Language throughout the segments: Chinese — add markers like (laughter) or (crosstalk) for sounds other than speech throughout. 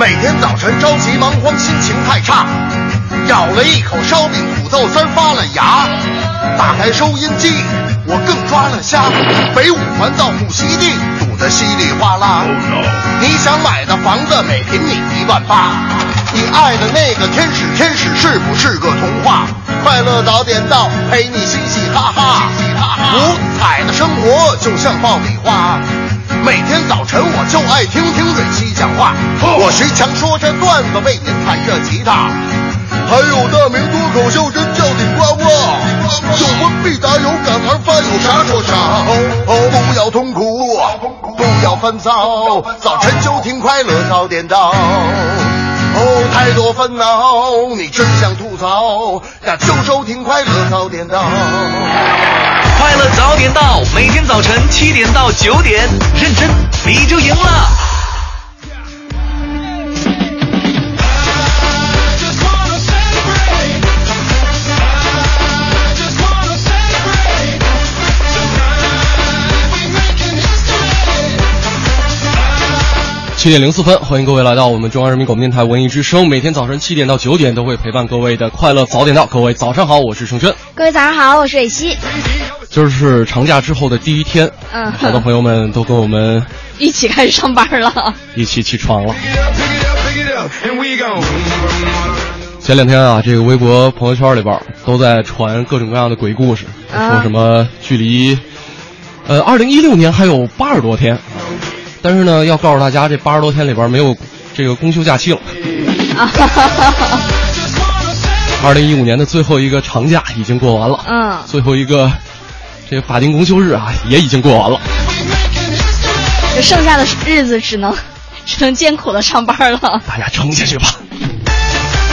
每天早晨着急忙慌，心情太差，咬了一口烧饼，土豆丝发了芽。打开收音机，我更抓了瞎。北五环到木樨地堵得稀里哗啦。你想买的房子每平米一万八，你爱的那个天使天使是不是个童话？快乐早点到，陪你嘻嘻哈哈。五彩的生活就像爆米花。每天早晨我就爱听听瑞希讲话，我徐强说着段子，为您弹着吉他。还有大明脱口秀真叫顶呱呱，有问必答，有感而发，有啥说啥。哦，不要痛苦，不要烦躁，早晨就听快乐早点到。哦，太多烦恼，你真想吐槽，那就收听快乐早点到。快乐早点到，每天早晨七点到九点，认真你就赢了。七点零四分，欢迎各位来到我们中央人民广播电台文艺之声。每天早晨七点到九点都会陪伴各位的快乐早点到。各位早上好，我是盛轩。各位早上好，我是蕊希。今儿是长假之后的第一天，嗯，好多朋友们都跟我们一起开始上班了，一起起床了。前两天啊，这个微博朋友圈里边都在传各种各样的鬼故事，说什么距离呃二零一六年还有八十多天。但是呢，要告诉大家，这八十多天里边没有这个公休假期了。(laughs) 二零一五年的最后一个长假已经过完了，嗯，最后一个这个法定公休日啊也已经过完了，这剩下的日子只能只能艰苦的上班了。大家撑下去吧，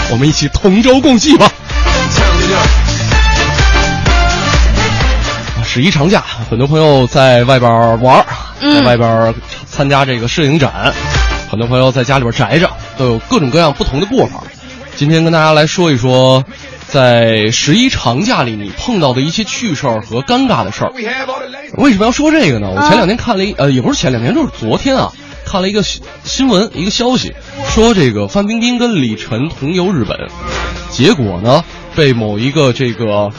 我们一起同舟共济吧。十一长假，很多朋友在外边玩，在外边。参加这个摄影展，很多朋友在家里边宅着，都有各种各样不同的过法。今天跟大家来说一说，在十一长假里你碰到的一些趣事儿和尴尬的事儿。为什么要说这个呢？我前两天看了一呃，也不是前两天，就是昨天啊，看了一个新闻，一个消息，说这个范冰冰跟李晨同游日本，结果呢被某一个这个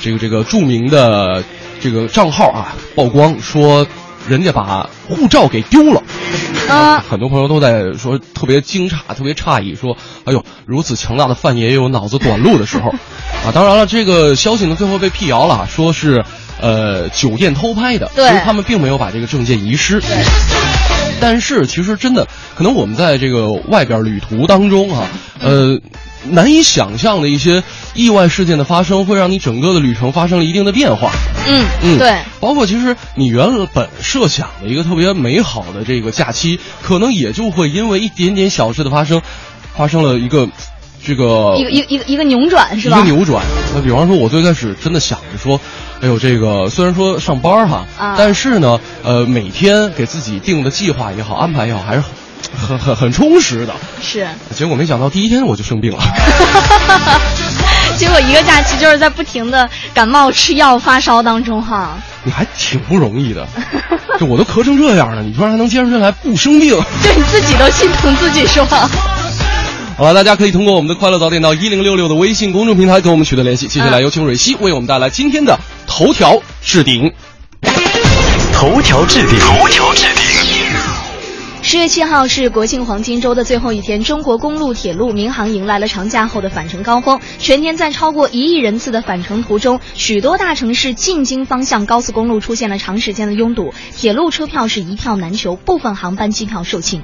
这个这个著名的这个账号啊曝光说。人家把护照给丢了，啊，很多朋友都在说特别惊诧、特别诧异，说：“哎呦，如此强大的范爷也有脑子短路的时候，(laughs) 啊！”当然了，这个消息呢最后被辟谣了，说是呃酒店偷拍的，其实他们并没有把这个证件遗失。但是其实真的，可能我们在这个外边旅途当中啊，呃。难以想象的一些意外事件的发生，会让你整个的旅程发生了一定的变化。嗯嗯，对，包括其实你原本设想的一个特别美好的这个假期，可能也就会因为一点点小事的发生，发生了一个这个一个一个一个一个扭转，是吧？一个扭转。那比方说，我最开始真的想着说，哎呦，这个虽然说上班哈，但是呢，呃，每天给自己定的计划也好，安排也好，还是。很很很充实的，是。结果没想到第一天我就生病了，结 (laughs) 果一个假期就是在不停的感冒、吃药、发烧当中哈。你还挺不容易的，(laughs) 就我都咳成这样了，你居然还能坚持下来不生病，对你自己都心疼自己是吧？好了，大家可以通过我们的快乐早点到一零六六的微信公众平台跟我们取得联系。接下来有请蕊希为我们带来今天的头条置顶。头条置顶。头条置顶。十月七号是国庆黄金周的最后一天，中国公路、铁路、民航迎来了长假后的返程高峰。全天在超过一亿人次的返程途中，许多大城市进京方向高速公路出现了长时间的拥堵，铁路车票是一票难求，部分航班机票售罄。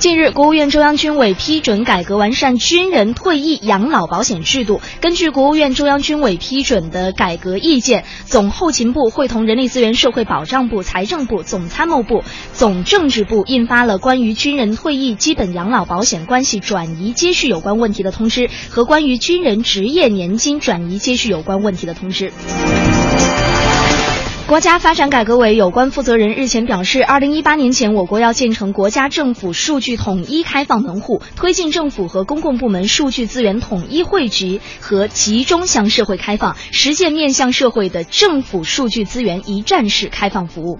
近日，国务院中央军委批准改革完善军人退役养老保险制度。根据国务院中央军委批准的改革意见，总后勤部会同人力资源社会保障部、财政部、总参谋部、总总政治部印发了关于军人退役基本养老保险关系转移接续有关问题的通知和关于军人职业年金转移接续有关问题的通知。国家发展改革委有关负责人日前表示，二零一八年前，我国要建成国家政府数据统一开放门户，推进政府和公共部门数据资源统一汇集和集中向社会开放，实现面向社会的政府数据资源一站式开放服务。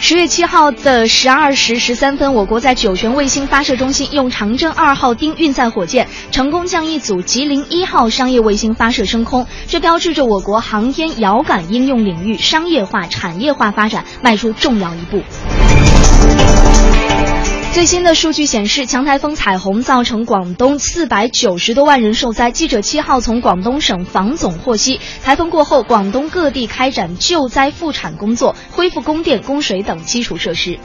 十月七号的十二时十三分，我国在酒泉卫星发射中心用长征二号丁运载火箭成功将一组吉林一号商业卫星发射升空，这标志着我国航天遥感应用领域商业化、产业化发展迈出重要一步。最新的数据显示，强台风彩虹造成广东四百九十多万人受灾。记者七号从广东省防总获悉，台风过后，广东各地开展救灾复产工作，恢复供电、供水等基础设施。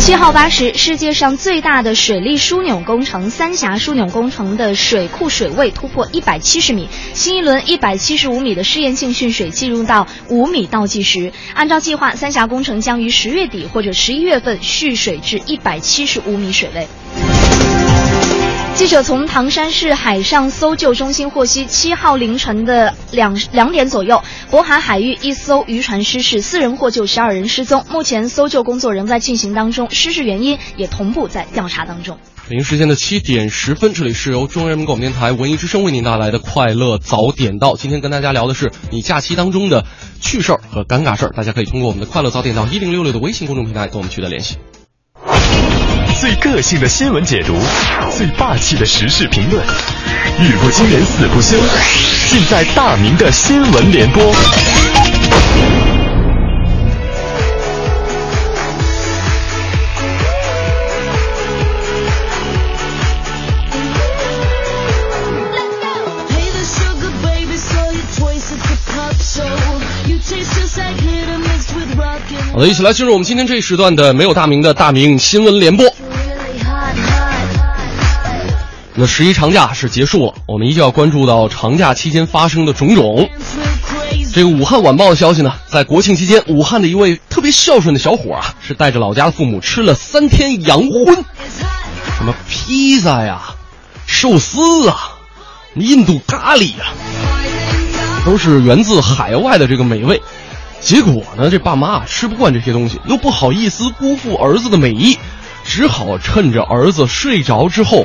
七号八十，世界上最大的水利枢纽工程——三峡枢纽工程的水库水位突破一百七十米，新一轮一百七十五米的试验性蓄水进入到五米倒计时。按照计划，三峡工程将于十月底或者十一月份蓄水至一百七十五米水位。记者从唐山市海上搜救中心获悉，七号凌晨的两两点左右，渤海海域一艘渔船失事，四人获救，十二人失踪。目前搜救工作仍在进行当中，失事原因也同步在调查当中。北京时间的七点十分，这里是由中央人民广播电台文艺之声为您带来的快乐早点到。今天跟大家聊的是你假期当中的趣事儿和尴尬事儿，大家可以通过我们的快乐早点到一零六六的微信公众平台跟我们取得联系。最个性的新闻解读，最霸气的时事评论，语不惊人死不休，尽在大明的新闻联播。好的，一起来进入我们今天这一时段的没有大名的大明新闻联播。那十一长假是结束了，我们依旧要关注到长假期间发生的种种。这个武汉晚报的消息呢，在国庆期间，武汉的一位特别孝顺的小伙啊，是带着老家的父母吃了三天洋荤，什么披萨呀、寿司啊、印度咖喱呀，都是源自海外的这个美味。结果呢，这爸妈啊吃不惯这些东西，又不好意思辜负儿子的美意，只好趁着儿子睡着之后。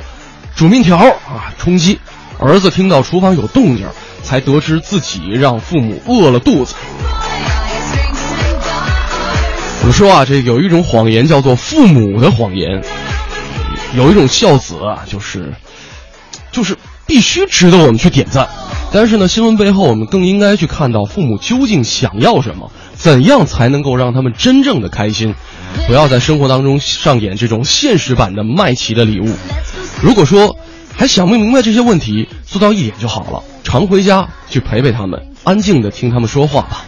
煮面条啊，充饥。儿子听到厨房有动静，才得知自己让父母饿了肚子。我说啊，这有一种谎言叫做父母的谎言，有一种孝子啊，就是，就是必须值得我们去点赞。但是呢，新闻背后我们更应该去看到父母究竟想要什么，怎样才能够让他们真正的开心，不要在生活当中上演这种现实版的麦琪的礼物。如果说还想不明白这些问题，做到一点就好了：常回家去陪陪他们，安静的听他们说话吧。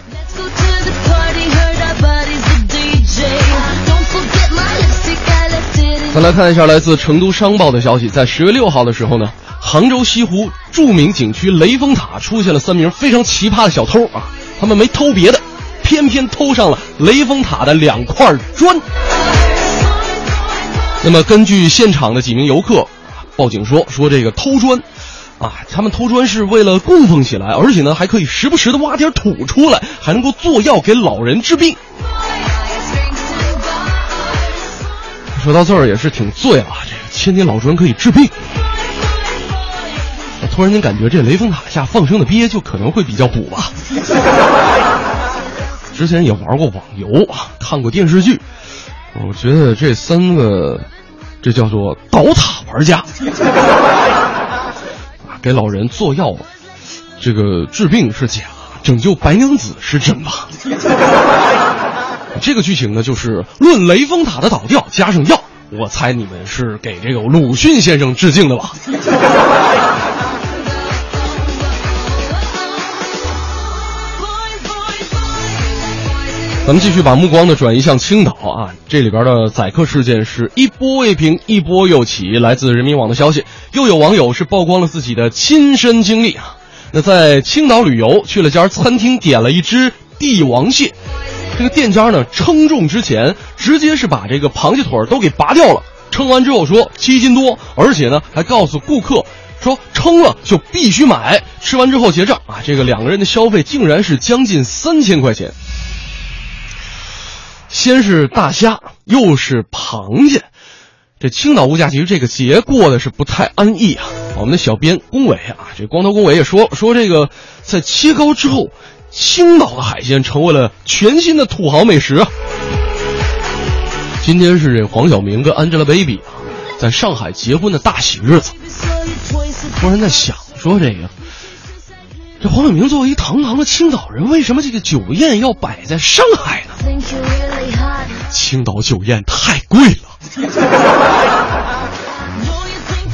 再来看一下来自成都商报的消息，在十月六号的时候呢，杭州西湖著名景区雷峰塔出现了三名非常奇葩的小偷啊，他们没偷别的，偏偏偷上了雷峰塔的两块砖。那么根据现场的几名游客。报警说说这个偷砖，啊，他们偷砖是为了供奉起来，而且呢还可以时不时的挖点土出来，还能够做药给老人治病。说到这儿也是挺醉啊，这个千年老砖可以治病。突然间感觉这雷峰塔下放生的鳖就可能会比较补吧。之前也玩过网游啊，看过电视剧，我觉得这三个。这叫做倒塔玩家，(laughs) 给老人做药，这个治病是假，拯救白娘子是真吧？这个剧情呢，就是论雷峰塔的倒掉加上药，我猜你们是给这个鲁迅先生致敬的吧？咱们继续把目光呢转移向青岛啊，这里边的宰客事件是一波未平，一波又起。来自人民网的消息，又有网友是曝光了自己的亲身经历啊。那在青岛旅游，去了家餐厅，点了一只帝王蟹，这个店家呢称重之前，直接是把这个螃蟹腿都给拔掉了，称完之后说七斤多，而且呢还告诉顾客说称了就必须买，吃完之后结账啊。这个两个人的消费竟然是将近三千块钱。先是大虾，又是螃蟹，这青岛物价其实这个节过的是不太安逸啊。我们的小编龚伟啊，这光头龚伟也说说这个，在切糕之后，青岛的海鲜成为了全新的土豪美食。今天是这黄晓明跟 Angelababy 啊在上海结婚的大喜日子。突然在想，说这个，这黄晓明作为一堂堂的青岛人，为什么这个酒宴要摆在上海呢？青岛酒宴太贵了。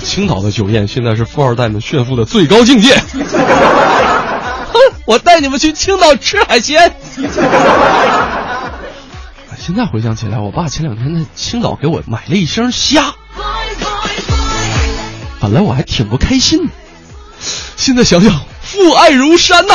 青岛的酒宴现在是富二代们炫富的最高境界。哼，我带你们去青岛吃海鲜。现在回想起来，我爸前两天在青岛给我买了一箱虾，本来我还挺不开心的，现在想想，父爱如山呐。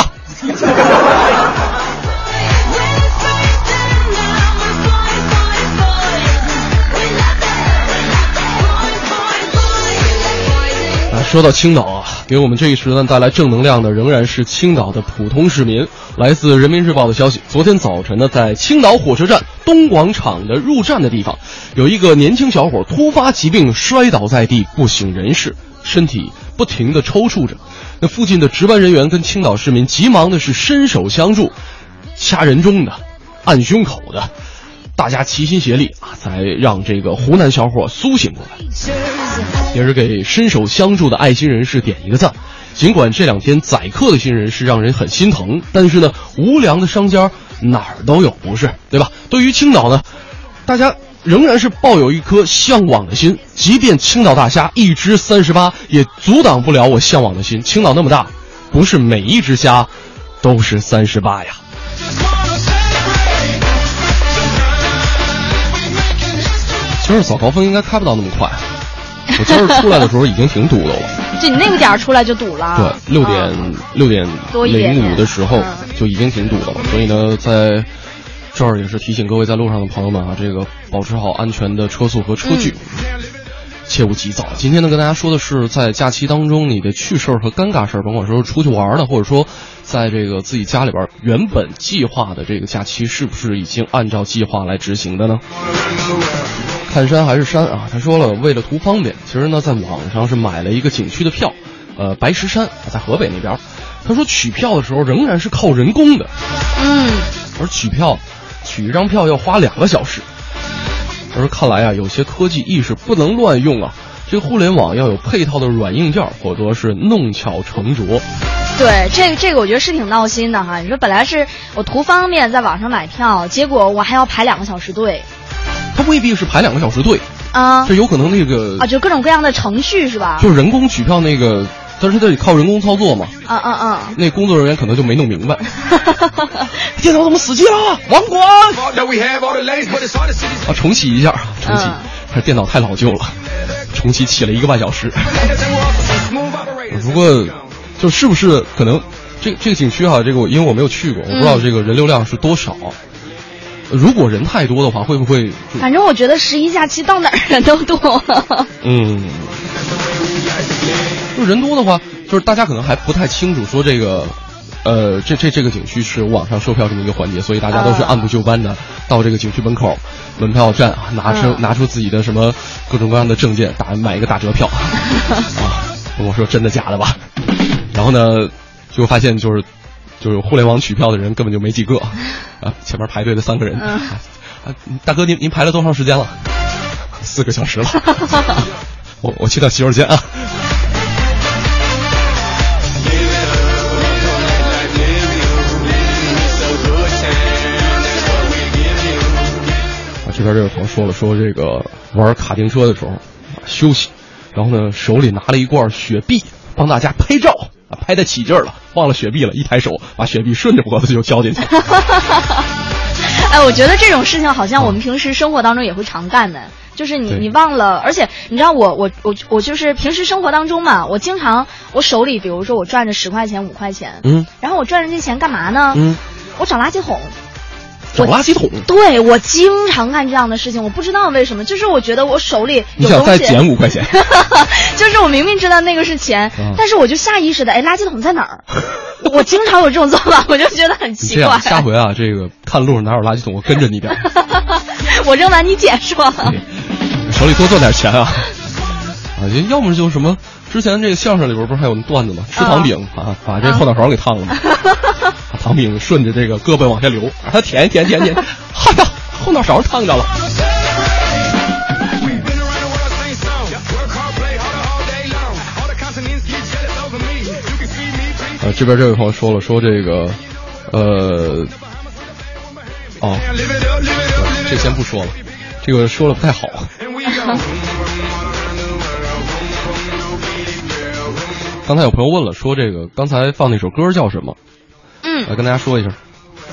啊说到青岛啊，给我们这一时段带来正能量的仍然是青岛的普通市民。来自人民日报的消息，昨天早晨呢，在青岛火车站东广场的入站的地方，有一个年轻小伙突发疾病摔倒在地，不省人事，身体不停的抽搐着。那附近的值班人员跟青岛市民急忙的是伸手相助，掐人中的，按胸口的，大家齐心协力啊，才让这个湖南小伙苏醒过来。也是给伸手相助的爱心人士点一个赞。尽管这两天宰客的新人是让人很心疼，但是呢，无良的商家哪儿都有，不是对吧？对于青岛呢，大家仍然是抱有一颗向往的心。即便青岛大虾一只三十八，也阻挡不了我向往的心。青岛那么大，不是每一只虾都是三十八呀。其实早高峰应该开不到那么快。我今儿出来的时候已经挺堵的了，就你那个点儿出来就堵了。对，六点六点零五的时候就已经挺堵的了。所以呢，在这儿也是提醒各位在路上的朋友们啊，这个保持好安全的车速和车距，切勿急躁。今天呢，跟大家说的是在假期当中你的趣事儿和尴尬事儿，甭管说是出去玩的，或者说在这个自己家里边原本计划的这个假期，是不是已经按照计划来执行的呢？看山还是山啊？他说了，为了图方便，其实呢，在网上是买了一个景区的票，呃，白石山在河北那边。他说取票的时候仍然是靠人工的，嗯，而取票，取一张票要花两个小时。他说，看来啊，有些科技意识不能乱用啊，这个互联网要有配套的软硬件，否则是弄巧成拙。对，这个这个我觉得是挺闹心的哈。你说本来是我图方便在网上买票，结果我还要排两个小时队。他未必是排两个小时队啊，这有可能那个啊，就各种各样的程序是吧？就是人工取票那个，但是得靠人工操作嘛。啊啊啊！那工作人员可能就没弄明白，(laughs) 电脑怎么死机了？网管！啊，重启一下，重启。这电脑太老旧了，重启起了一个半小时。不过，就是不是可能这这个景区哈，这个我因为我没有去过，我不知道这个人流量是多少。如果人太多的话，会不会？反正我觉得十一假期到哪儿人都多。嗯，就人多的话，就是大家可能还不太清楚说这个，呃，这这这个景区是网上售票这么一个环节，所以大家都是按部就班的到这个景区门口门票站啊，拿出拿出自己的什么各种各样的证件，打买一个打折票 (laughs) 啊。我说真的假的吧？然后呢，就发现就是。就是互联网取票的人根本就没几个，(laughs) 啊，前面排队的三个人，啊，大哥您您排了多长时间了？四个小时了，(laughs) 我我去趟洗手间啊。这边这位朋友说了，说这个玩卡丁车的时候休息，然后呢手里拿了一罐雪碧，帮大家拍照。啊，拍得起劲儿了，忘了雪碧了，一抬手把雪碧顺着脖子就浇进去。(laughs) (laughs) 哎，我觉得这种事情好像我们平时生活当中也会常干的，就是你你忘了，而且你知道我我我我就是平时生活当中嘛，我经常我手里比如说我赚着十块钱五块钱，嗯，然后我赚着这钱干嘛呢？嗯，我找垃圾桶。找垃圾桶，对我经常干这样的事情，我不知道为什么，就是我觉得我手里你想再捡五块钱，(laughs) 就是我明明知道那个是钱，(laughs) 但是我就下意识的，哎，垃圾桶在哪儿？我经常有这种做法，(laughs) 我就觉得很奇怪。下回啊，这个看路上哪有垃圾桶，我跟着你点。我扔完你捡是吧？手里多赚点钱啊！啊，要么就什么。之前这个相声里边不是还有段子吗？吃糖饼啊把这后脑勺给烫了 (laughs) 把糖饼顺着这个胳膊往下流把它舔一舔舔舔。哈呀后脑勺烫着了。呃这边这位朋友说了说这个呃哦这先不说了这个说了不太好。(laughs) 刚才有朋友问了，说这个刚才放那首歌叫什么？嗯，来跟大家说一下。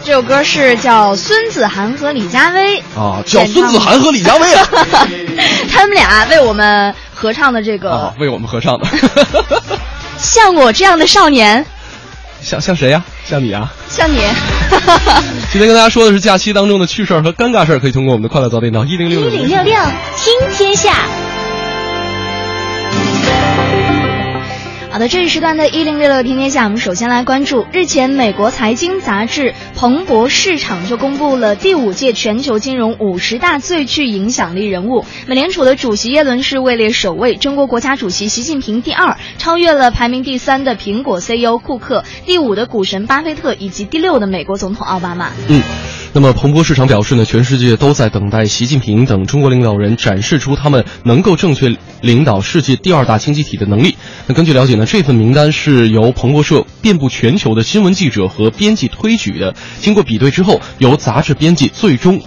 这首歌是叫孙子涵和李佳薇啊，叫孙子涵和李佳薇啊，(laughs) 他们俩为我们合唱的这个，啊，为我们合唱的。(laughs) 像我这样的少年，像像谁呀？像你啊？像你。(laughs) 今天跟大家说的是假期当中的趣事儿和尴尬事儿，可以通过我们的快乐早点到一零六一零六六听天下。好的，这一时段的“一零六六天天下”，我们首先来关注。日前，美国财经杂志《彭博市场》就公布了第五届全球金融五十大最具影响力人物。美联储的主席耶伦是位列首位，中国国家主席习近平第二，超越了排名第三的苹果 CEO 库克，第五的股神巴菲特，以及第六的美国总统奥巴马。嗯。那么，彭博市场表示呢，全世界都在等待习近平等中国领导人展示出他们能够正确领导世界第二大经济体的能力。那根据了解呢，这份名单是由彭博社遍布全球的新闻记者和编辑推举的，经过比对之后，由杂志编辑最终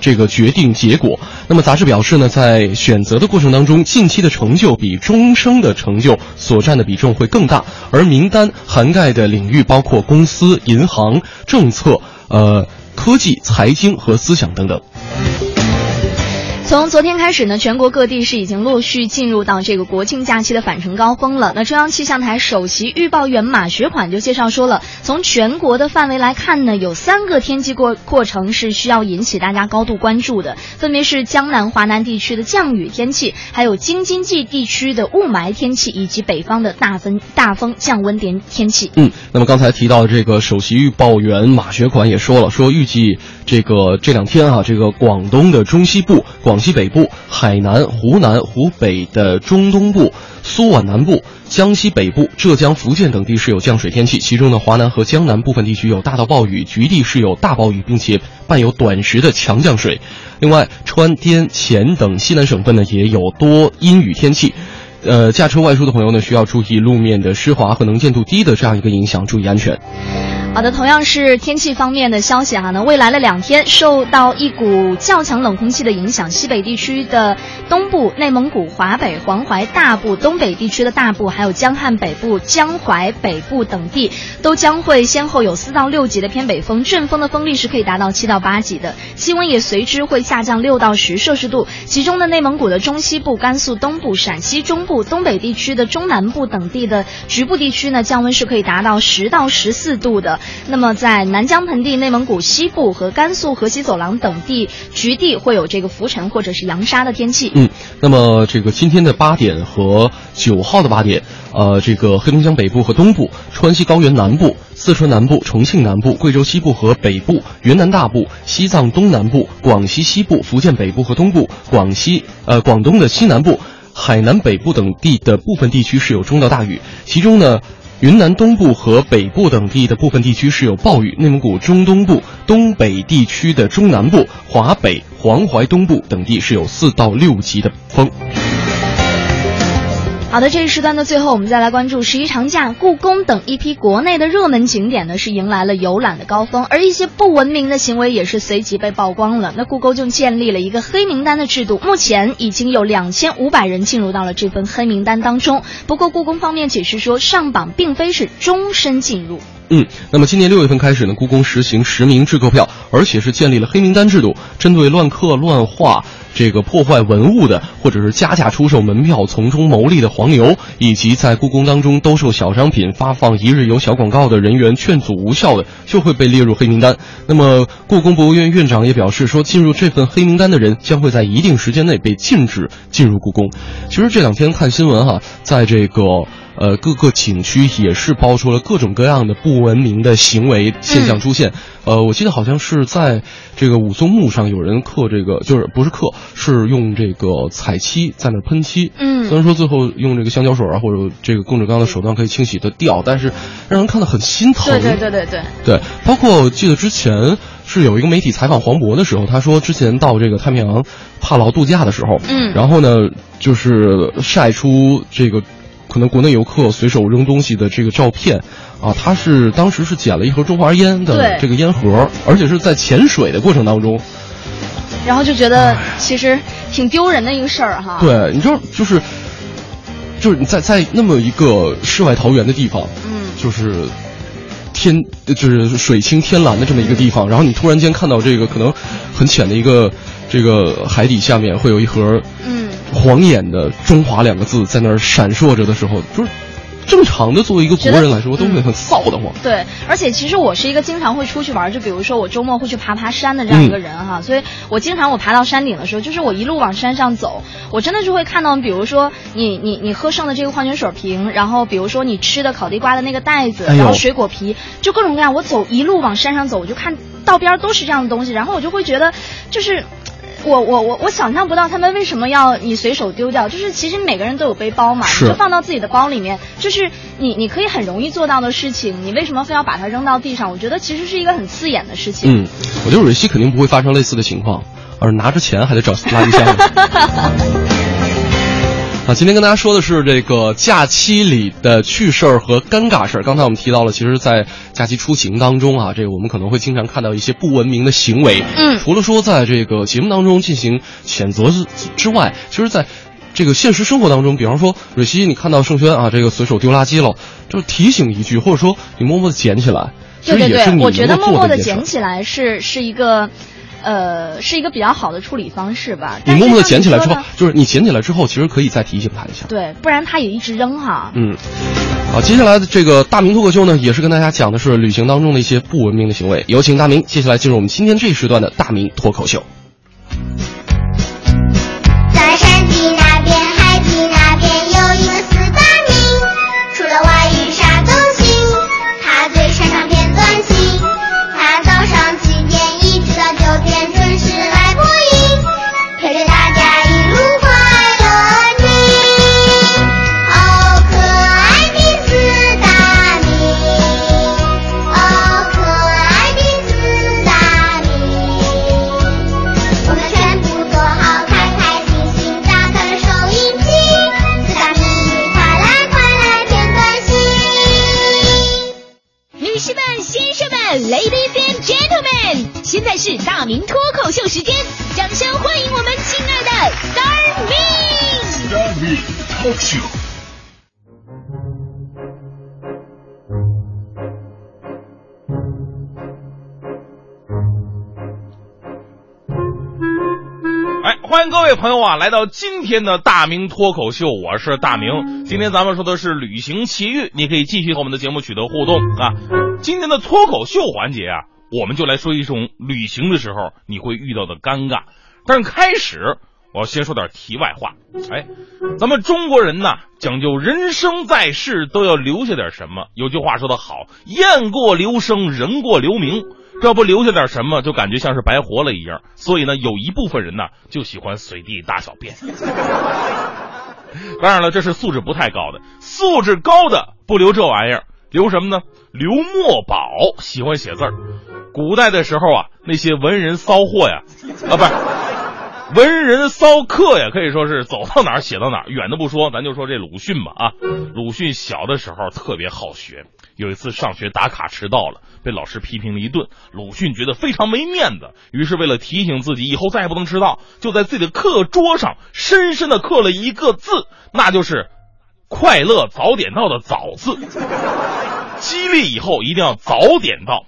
这个决定结果。那么，杂志表示呢，在选择的过程当中，近期的成就比终生的成就所占的比重会更大，而名单涵盖的领域包括公司、银行、政策，呃。科技、财经和思想等等。从昨天开始呢，全国各地是已经陆续进入到这个国庆假期的返程高峰了。那中央气象台首席预报员马学款就介绍说了，从全国的范围来看呢，有三个天气过过程是需要引起大家高度关注的，分别是江南、华南地区的降雨天气，还有京津冀地区的雾霾天气，以及北方的大风大风降温天天气。嗯，那么刚才提到的这个首席预报员马学款也说了，说预计这个这两天啊，这个广东的中西部广。西北部、海南、湖南、湖北的中东部、苏皖南部、江西北部、浙江、福建等地是有降水天气，其中呢，华南和江南部分地区有大到暴雨，局地是有大暴雨，并且伴有短时的强降水。另外，川滇黔等西南省份呢也有多阴雨天气。呃，驾车外出的朋友呢，需要注意路面的湿滑和能见度低的这样一个影响，注意安全。好的，同样是天气方面的消息哈，那未来的两天受到一股较强冷空气的影响，西北地区的东部、内蒙古、华北、黄淮大部、东北地区的大部，还有江汉北部、江淮北部等地，都将会先后有四到六级的偏北风，阵风的风力是可以达到七到八级的，气温也随之会下降六到十摄氏度。其中的内蒙古的中西部、甘肃东部、陕西中部、东北地区的中南部等地的局部地区呢，降温是可以达到十到十四度的。那么，在南疆盆地、内蒙古西部和甘肃河西走廊等地，局地会有这个浮尘或者是扬沙的天气。嗯，那么这个今天的八点和九号的八点，呃，这个黑龙江北部和东部、川西高原南部、四川南部、重庆南部、贵州西部和北部、云南大部、西藏东南部、广西西部、福建北部和东部、广西呃广东的西南部、海南北部等地的部分地区是有中到大雨，其中呢。云南东部和北部等地的部分地区是有暴雨，内蒙古中东部、东北地区的中南部、华北、黄淮东部等地是有四到六级的风。好的，这一时段的最后，我们再来关注十一长假，故宫等一批国内的热门景点呢是迎来了游览的高峰，而一些不文明的行为也是随即被曝光了。那故宫就建立了一个黑名单的制度，目前已经有两千五百人进入到了这份黑名单当中。不过故宫方面解释说，上榜并非是终身进入。嗯，那么今年六月份开始呢，故宫实行实名制购票，而且是建立了黑名单制度，针对乱刻乱画。这个破坏文物的，或者是加价出售门票从中牟利的黄牛，以及在故宫当中兜售小商品、发放一日游小广告的人员劝阻无效的，就会被列入黑名单。那么，故宫博物院院长也表示说，进入这份黑名单的人将会在一定时间内被禁止进入故宫。其实这两天看新闻哈，在这个。呃，各个景区也是爆出了各种各样的不文明的行为现象出现。呃，我记得好像是在这个武松墓上有人刻这个，就是不是刻，是用这个彩漆在那喷漆。嗯，虽然说最后用这个香蕉水啊或者这个更志刚的手段可以清洗的掉，但是让人看得很心疼。对对对对对。对，包括我记得之前是有一个媒体采访黄渤的时候，他说之前到这个太平洋帕劳度假的时候，嗯，然后呢就是晒出这个。可能国内游客随手扔东西的这个照片，啊，他是当时是捡了一盒中华烟的这个烟盒，而且是在潜水的过程当中，然后就觉得其实挺丢人的一个事儿哈。对，你知道就是，就是你在在那么一个世外桃源的地方，嗯，就是天就是水清天蓝的这么一个地方，然后你突然间看到这个可能很浅的一个这个海底下面会有一盒，嗯。晃眼的“中华”两个字在那儿闪烁着的时候，就是正常的作为一个国人来说，都会很臊得慌。对，而且其实我是一个经常会出去玩，就比如说我周末会去爬爬山的这样一个人哈，所以我经常我爬到山顶的时候，就是我一路往山上走，我真的是会看到，比如说你你你喝剩的这个矿泉水瓶，然后比如说你吃的烤地瓜的那个袋子，然后水果皮，就各种各样。我走一路往山上走，我就看道边都是这样的东西，然后我就会觉得，就是。我我我我想象不到他们为什么要你随手丢掉，就是其实每个人都有背包嘛，就放到自己的包里面，就是你你可以很容易做到的事情，你为什么非要把它扔到地上？我觉得其实是一个很刺眼的事情。嗯，我觉得蕊希肯定不会发生类似的情况，而拿着钱还得找垃圾箱。(laughs) 啊，今天跟大家说的是这个假期里的趣事儿和尴尬事儿。刚才我们提到了，其实，在假期出行当中啊，这个我们可能会经常看到一些不文明的行为。嗯，除了说在这个节目当中进行谴责之之外，其实在这个现实生活当中，比方说蕊希，你看到盛轩啊，这个随手丢垃圾了，就提醒一句，或者说你默默的捡起来，对对对，我觉得默默的捡起来是是一个。呃，是一个比较好的处理方式吧。你默默的捡起来之后，就是你捡起来之后，其实可以再提醒他一下。对，不然他也一直扔哈。嗯，好，接下来的这个大明脱口秀呢，也是跟大家讲的是旅行当中的一些不文明的行为。有请大明，接下来进入我们今天这一时段的大明脱口秀。位朋友啊，来到今天的大明脱口秀，我是大明。今天咱们说的是旅行奇遇，你可以继续和我们的节目取得互动啊。今天的脱口秀环节啊。我们就来说一种旅行的时候你会遇到的尴尬，但是开始我要先说点题外话。哎，咱们中国人呢讲究人生在世都要留下点什么。有句话说得好，雁过留声，人过留名。这不留下点什么，就感觉像是白活了一样。所以呢，有一部分人呢就喜欢随地大小便。(laughs) 当然了，这是素质不太高的，素质高的不留这玩意儿，留什么呢？留墨宝，喜欢写字儿。古代的时候啊，那些文人骚货呀，啊，不是文人骚客呀，可以说是走到哪儿写到哪儿。远的不说，咱就说这鲁迅吧啊。鲁迅小的时候特别好学，有一次上学打卡迟到了，被老师批评了一顿。鲁迅觉得非常没面子，于是为了提醒自己以后再也不能迟到，就在自己的课桌上深深的刻了一个字，那就是“快乐早点到”的“早”字，激励以后一定要早点到。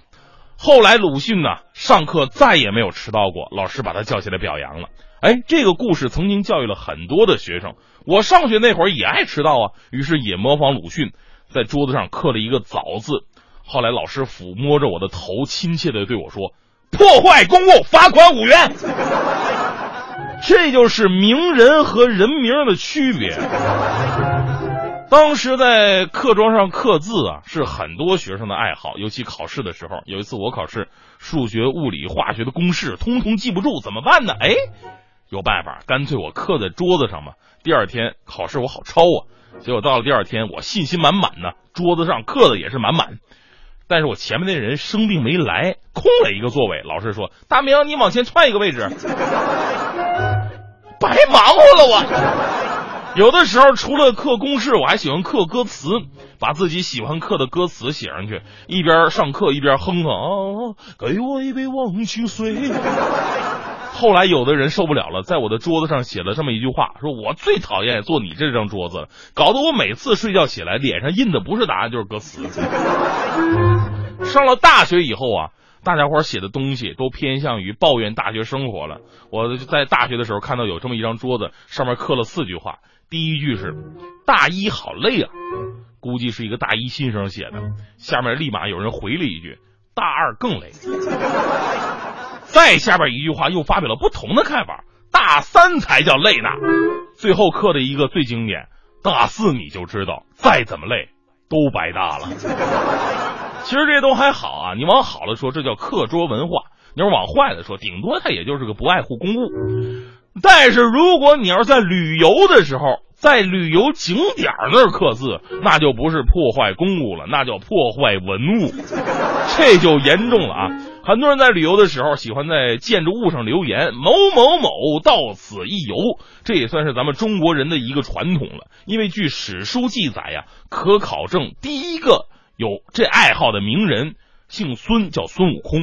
后来鲁迅呢，上课再也没有迟到过，老师把他叫起来表扬了。哎，这个故事曾经教育了很多的学生。我上学那会儿也爱迟到啊，于是也模仿鲁迅，在桌子上刻了一个“早”字。后来老师抚摸着我的头，亲切的对我说：“破坏公物，罚款五元。”这就是名人和人名的区别。当时在课桌上刻字啊，是很多学生的爱好，尤其考试的时候。有一次我考试，数学、物理、化学的公式通通记不住，怎么办呢？哎，有办法，干脆我刻在桌子上嘛。第二天考试我好抄啊。结果到了第二天，我信心满满呢，桌子上刻的也是满满。但是我前面那人生病没来，空了一个座位。老师说：“大明，你往前窜一个位置。(laughs) ”白忙活了我。有的时候除了刻公式，我还喜欢刻歌词，把自己喜欢刻的歌词写上去，一边上课一边哼哼啊，给我一杯忘情水。后来有的人受不了了，在我的桌子上写了这么一句话，说我最讨厌坐你这张桌子了，搞得我每次睡觉起来脸上印的不是答案就是歌词。(laughs) 上了大学以后啊，大家伙写的东西都偏向于抱怨大学生活了。我在大学的时候看到有这么一张桌子，上面刻了四句话，第一句是“大一好累啊”，估计是一个大一新生写的，下面立马有人回了一句“大二更累”。再下边一句话又发表了不同的看法，大三才叫累呢。最后刻的一个最经典，大四你就知道，再怎么累都白搭了。其实这都还好啊，你往好了说，这叫课桌文化；你要往坏了说，顶多它也就是个不爱护公物。但是如果你要是在旅游的时候，在旅游景点那儿刻字，那就不是破坏公物了，那叫破坏文物，这就严重了啊！很多人在旅游的时候喜欢在建筑物上留言“某某某到此一游”，这也算是咱们中国人的一个传统了。因为据史书记载呀，可考证第一个有这爱好的名人姓孙，叫孙悟空。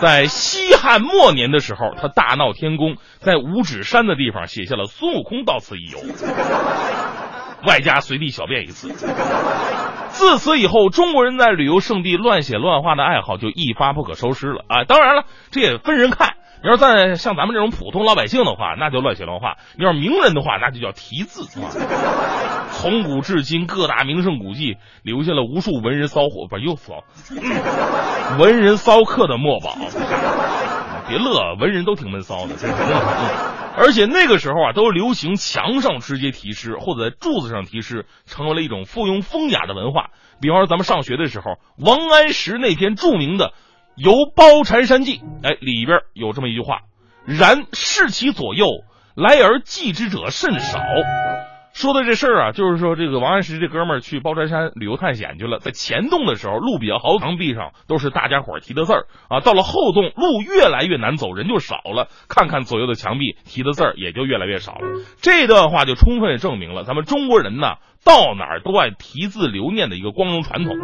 在西汉末年的时候，他大闹天宫，在五指山的地方写下了“孙悟空到此一游”，外加随地小便一次。自此以后，中国人在旅游胜地乱写乱画的爱好就一发不可收拾了啊！当然了，这也分人看。你要在像咱们这种普通老百姓的话，那就乱写乱画；你要是名人的话，那就叫题字。从古至今，各大名胜古迹留下了无数文人骚货，不又骚，文人骚客的墨宝。别乐，文人都挺闷骚的，而且那个时候啊，都流行墙上直接题诗，或者在柱子上题诗，成为了一种附庸风雅的文化。比方说，咱们上学的时候，王安石那篇著名的《游褒禅山记》，哎，里边有这么一句话：“然视其左右，来而记之者甚少。”说的这事儿啊，就是说这个王安石这哥们儿去包山山旅游探险去了，在前洞的时候路比较好，墙壁上都是大家伙提的字儿啊。到了后洞，路越来越难走，人就少了，看看左右的墙壁，提的字儿也就越来越少了。这段话就充分证明了咱们中国人呢，到哪儿都爱提字留念的一个光荣传统。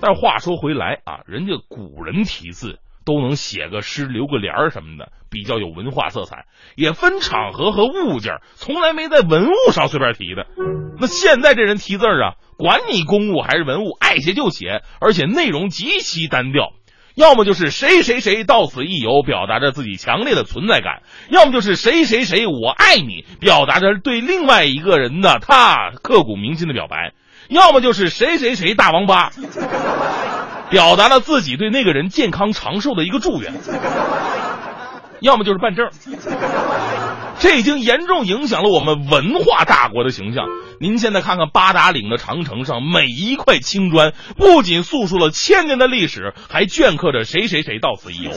但话说回来啊，人家古人题字。都能写个诗、留个联儿什么的，比较有文化色彩，也分场合和物件，从来没在文物上随便提的。那现在这人提字儿啊，管你公物还是文物，爱写就写，而且内容极其单调，要么就是谁谁谁到此一游，表达着自己强烈的存在感；要么就是谁谁谁我爱你，表达着对另外一个人的他刻骨铭心的表白；要么就是谁谁谁大王八。表达了自己对那个人健康长寿的一个祝愿，要么就是办证，这已经严重影响了我们文化大国的形象。您现在看看八达岭的长城上每一块青砖，不仅诉说了千年的历史，还镌刻着谁谁谁到此一游。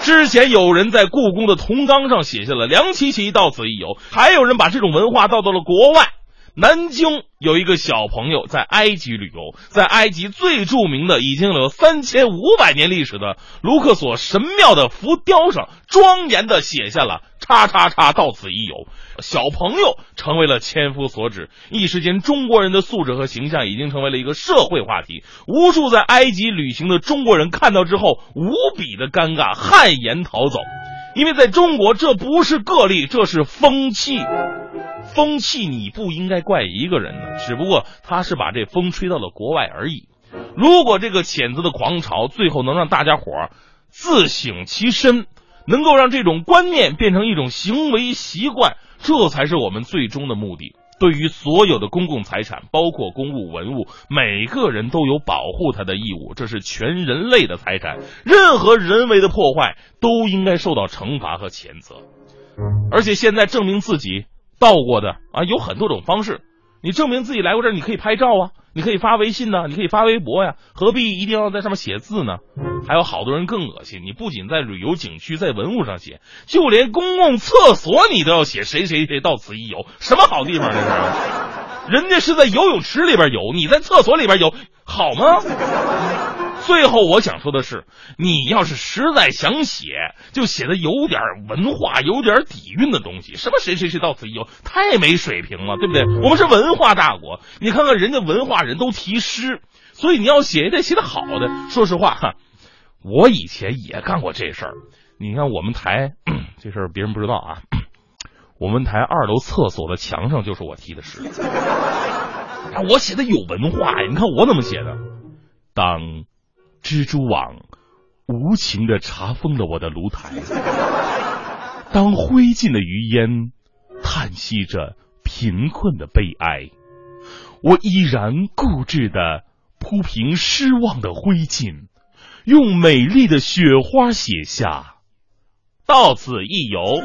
之前有人在故宫的铜缸上写下了梁启奇到此一游，还有人把这种文化带到了国外。南京有一个小朋友在埃及旅游，在埃及最著名的、已经有三千五百年历史的卢克索神庙的浮雕上，庄严的写下了“叉叉叉到此一游”。小朋友成为了千夫所指，一时间中国人的素质和形象已经成为了一个社会话题。无数在埃及旅行的中国人看到之后，无比的尴尬，汗颜逃走。因为在中国，这不是个例，这是风气。风气你不应该怪一个人的，只不过他是把这风吹到了国外而已。如果这个谴责的狂潮最后能让大家伙儿自省其身，能够让这种观念变成一种行为习惯，这才是我们最终的目的。对于所有的公共财产，包括公物文物，每个人都有保护它的义务，这是全人类的财产。任何人为的破坏都应该受到惩罚和谴责。而且现在证明自己。到过的啊，有很多种方式。你证明自己来过这儿，你可以拍照啊，你可以发微信呢，你可以发微博呀，何必一定要在上面写字呢？还有好多人更恶心，你不仅在旅游景区、在文物上写，就连公共厕所你都要写谁谁谁到此一游，什么好地方这是？(laughs) 人家是在游泳池里边游，你在厕所里边游，好吗？最后我想说的是，你要是实在想写，就写的有点文化、有点底蕴的东西。什么谁谁谁到此一游，太没水平了，对不对？我们是文化大国，你看看人家文化人都题诗，所以你要写也得写的好的。说实话，哈，我以前也干过这事儿。你看我们台 (clears throat) 这事儿别人不知道啊，(clears throat) 我们台二楼厕所的墙上就是我题的诗。啊，我写的有文化呀！你看我怎么写的？当蜘蛛网无情的查封了我的炉台，当灰烬的余烟叹息着贫困的悲哀，我依然固执的铺平失望的灰烬，用美丽的雪花写下“到此一游”。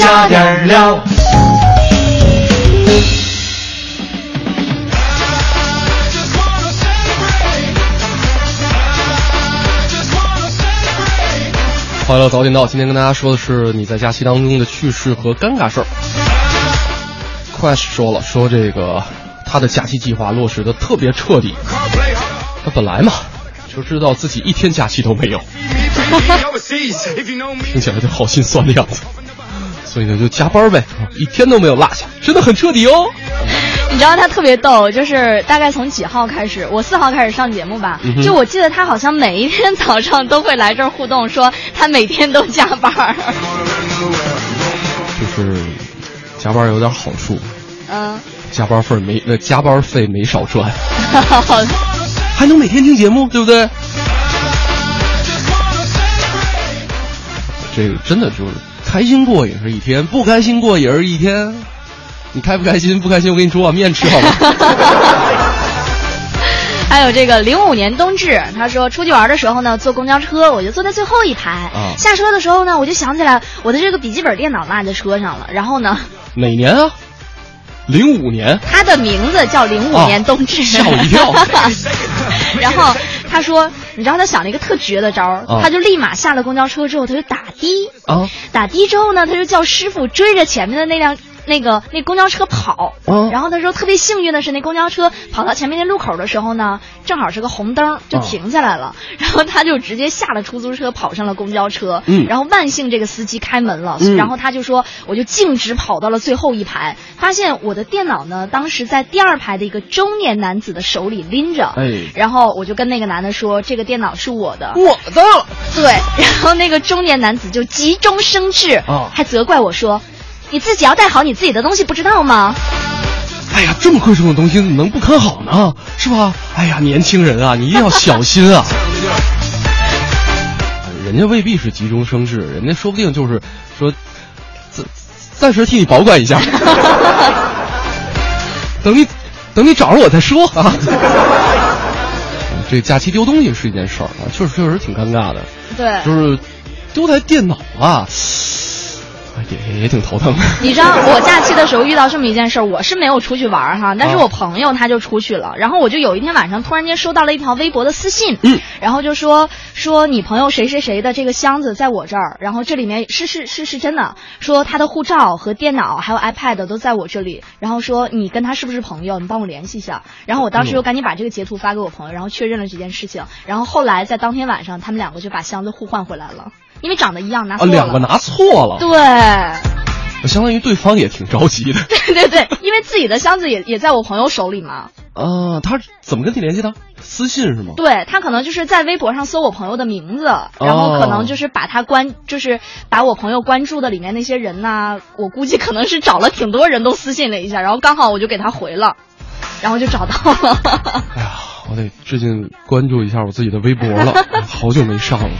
加点料。欢乐早点到，今天跟大家说的是你在假期当中的趣事和尴尬事儿。Crash 说了，说这个他的假期计划落实的特别彻底。他本来嘛就知道自己一天假期都没有，(laughs) (laughs) 听起来就好心酸的样子，所以呢就加班呗，一天都没有落下，真的很彻底哦。你知道他特别逗，就是大概从几号开始，我四号开始上节目吧，嗯就我记得他好像每一天早上都会来这儿互动，说他每天都加班儿。就是加班有点好处，嗯，加班费没呃加班费没少赚，好，(laughs) 还能每天听节目，对不对？(laughs) 这个真的就是开心过也是一天，不开心过也是一天。你开不开心？不开心，我给你煮碗面吃好吗？(laughs) 还有这个零五年冬至，他说出去玩的时候呢，坐公交车我就坐在最后一排，啊下车的时候呢，我就想起来我的这个笔记本电脑落在车上了，然后呢，哪年啊？零五年。他的名字叫零五年冬至，吓我一跳 (laughs) 然后他说，你知道他想了一个特绝的招他就立马下了公交车之后，他就打的，啊打的之后呢，他就叫师傅追着前面的那辆。那个那公交车跑，嗯然后他说特别幸运的是，那公交车跑到前面那路口的时候呢，正好是个红灯，就嗯停下来了。(laughs) 然后他就直接下了出租车，跑上了公交车。嗯然后万幸这个司机开门了，嗯然后他就说，我就径直跑到了最后一排，发现我的电脑呢，当时在第二排的一个中年男子的手里拎着。哎然后我就跟那个男的说，这个电脑是我的。我的。对，(laughs) 然后那个中年男子就急中生智，啊还责怪我说：“你自己要带好你自己的东西，不知道吗哎呀，这么贵重的东西怎么能不看好呢？是吧？哎呀，年轻人啊，你一定要小心啊！(laughs) 人家未必是急中生智，人家说不定就是说，暂暂时替你保管一下，(laughs) 等你等你找着我再说啊。这假期丢东西是一件事儿啊，确实确实挺尴尬的。？”对，就是丢台电脑啊，哎也也挺头疼的。你知道 (laughs) 我假期的时候遇到这么一件事儿，我是没有出去玩儿哈，但是我朋友他就出去了，然后我就有一天晚上突然间收到了一条微博的私信，嗯，然后就说说你朋友谁谁谁的这个箱子在我这儿，然后这里面是是是是真的，说他的护照和电脑还有 iPad 都在我这里，然后说你跟他是不是朋友，你帮我联系一下，然后我当时又赶紧把这个截图发给我朋友，然后确认了这件事情，然后后来在当天晚上他们两个就把箱子互换回来了，因为长得一样拿啊，错了，两个拿错了，对。相当于对方也挺着急的。(laughs) 对对对，因为自己的箱子也也在我朋友手里嘛。啊，他怎么跟你联系的？私信是吗？对他可能就是在微博上搜我朋友的名字，然后可能就是把他关，就是把我朋友关注的里面那些人呐、我估计可能是找了挺多人都私信了一下，然后刚好我就给他回了，然后就找到了。(laughs) 哎呀，我得最近关注一下我自己的微博了，(laughs) 好久没上了。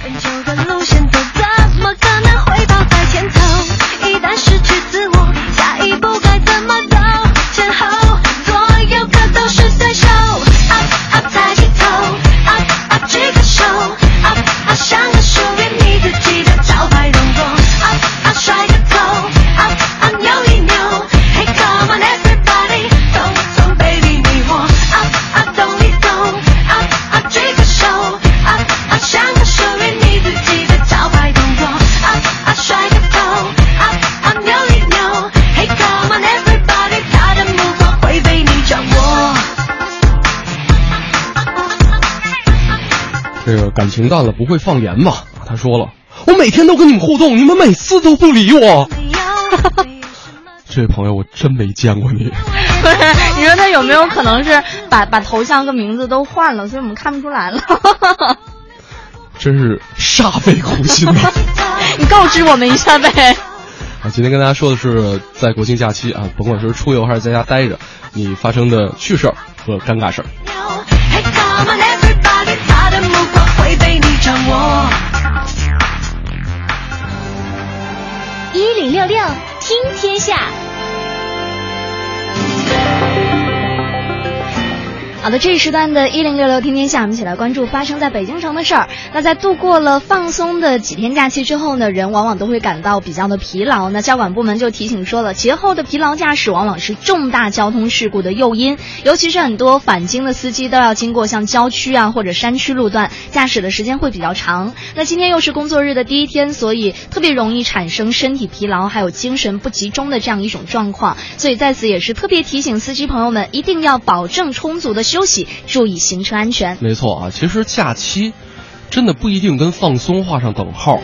感情淡了不会放盐吧？他说了，我每天都跟你们互动，你们每次都不理我。(laughs) 这位朋友，我真没见过你。不是，你说他有没有可能是把把头像跟名字都换了，所以我们看不出来了？(laughs) 真是煞费苦心呐！(laughs) 你告知我们一下呗。啊，今天跟大家说的是，在国庆假期啊，甭管是出游还是在家待着，你发生的趣事儿和尴尬事儿。掌握。一零六六听天下。好的，这一时段的一零六六听天下，我们一起来关注发生在北京城的事儿。那在度过了放松的几天假期之后呢，人往往都会感到比较的疲劳。那交管部门就提醒说了，节后的疲劳驾驶往往是重大交通事故的诱因，尤其是很多返京的司机都要经过像郊区啊或者山区路段，驾驶的时间会比较长。那今天又是工作日的第一天，所以特别容易产生身体疲劳还有精神不集中的这样一种状况。所以在此也是特别提醒司机朋友们，一定要保证充足的休息，注意行车安全。没错啊，其实假期真的不一定跟放松画上等号，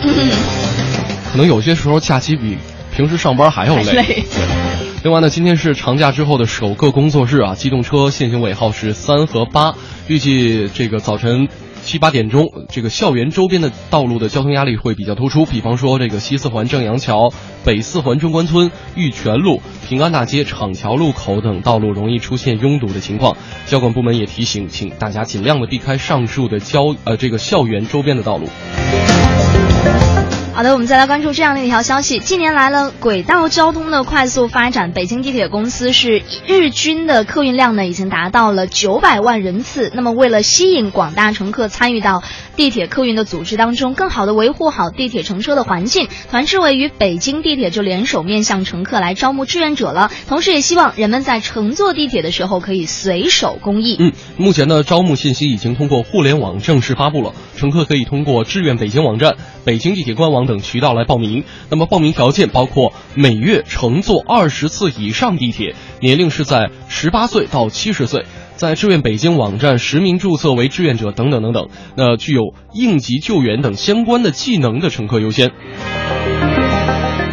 可能有些时候假期比平时上班还要累。(laughs) 累另外呢，今天是长假之后的首个工作日啊，机动车限行尾号是三和八，预计这个早晨。七八点钟，这个校园周边的道路的交通压力会比较突出，比方说这个西四环正阳桥、北四环中关村、玉泉路、平安大街、厂桥路口等道路容易出现拥堵的情况。交管部门也提醒，请大家尽量的避开上述的交呃这个校园周边的道路。好的，我们再来关注这样的一条消息。近年来呢，轨道交通的快速发展，北京地铁公司是日均的客运量呢已经达到了九百万人次。那么，为了吸引广大乘客参与到地铁客运的组织当中，更好的维护好地铁乘车的环境，团支委与北京地铁就联手面向乘客来招募志愿者了。同时，也希望人们在乘坐地铁的时候可以随手公益。嗯，目前呢，招募信息已经通过互联网正式发布了，乘客可以通过志愿北京网站、北京地铁官网等渠道来报名。那么报名条件包括每月乘坐二十次以上地铁，年龄是在十八岁到七十岁，在志愿北京网站实名注册为志愿者等等等等。那具有应急救援等相关的技能的乘客优先。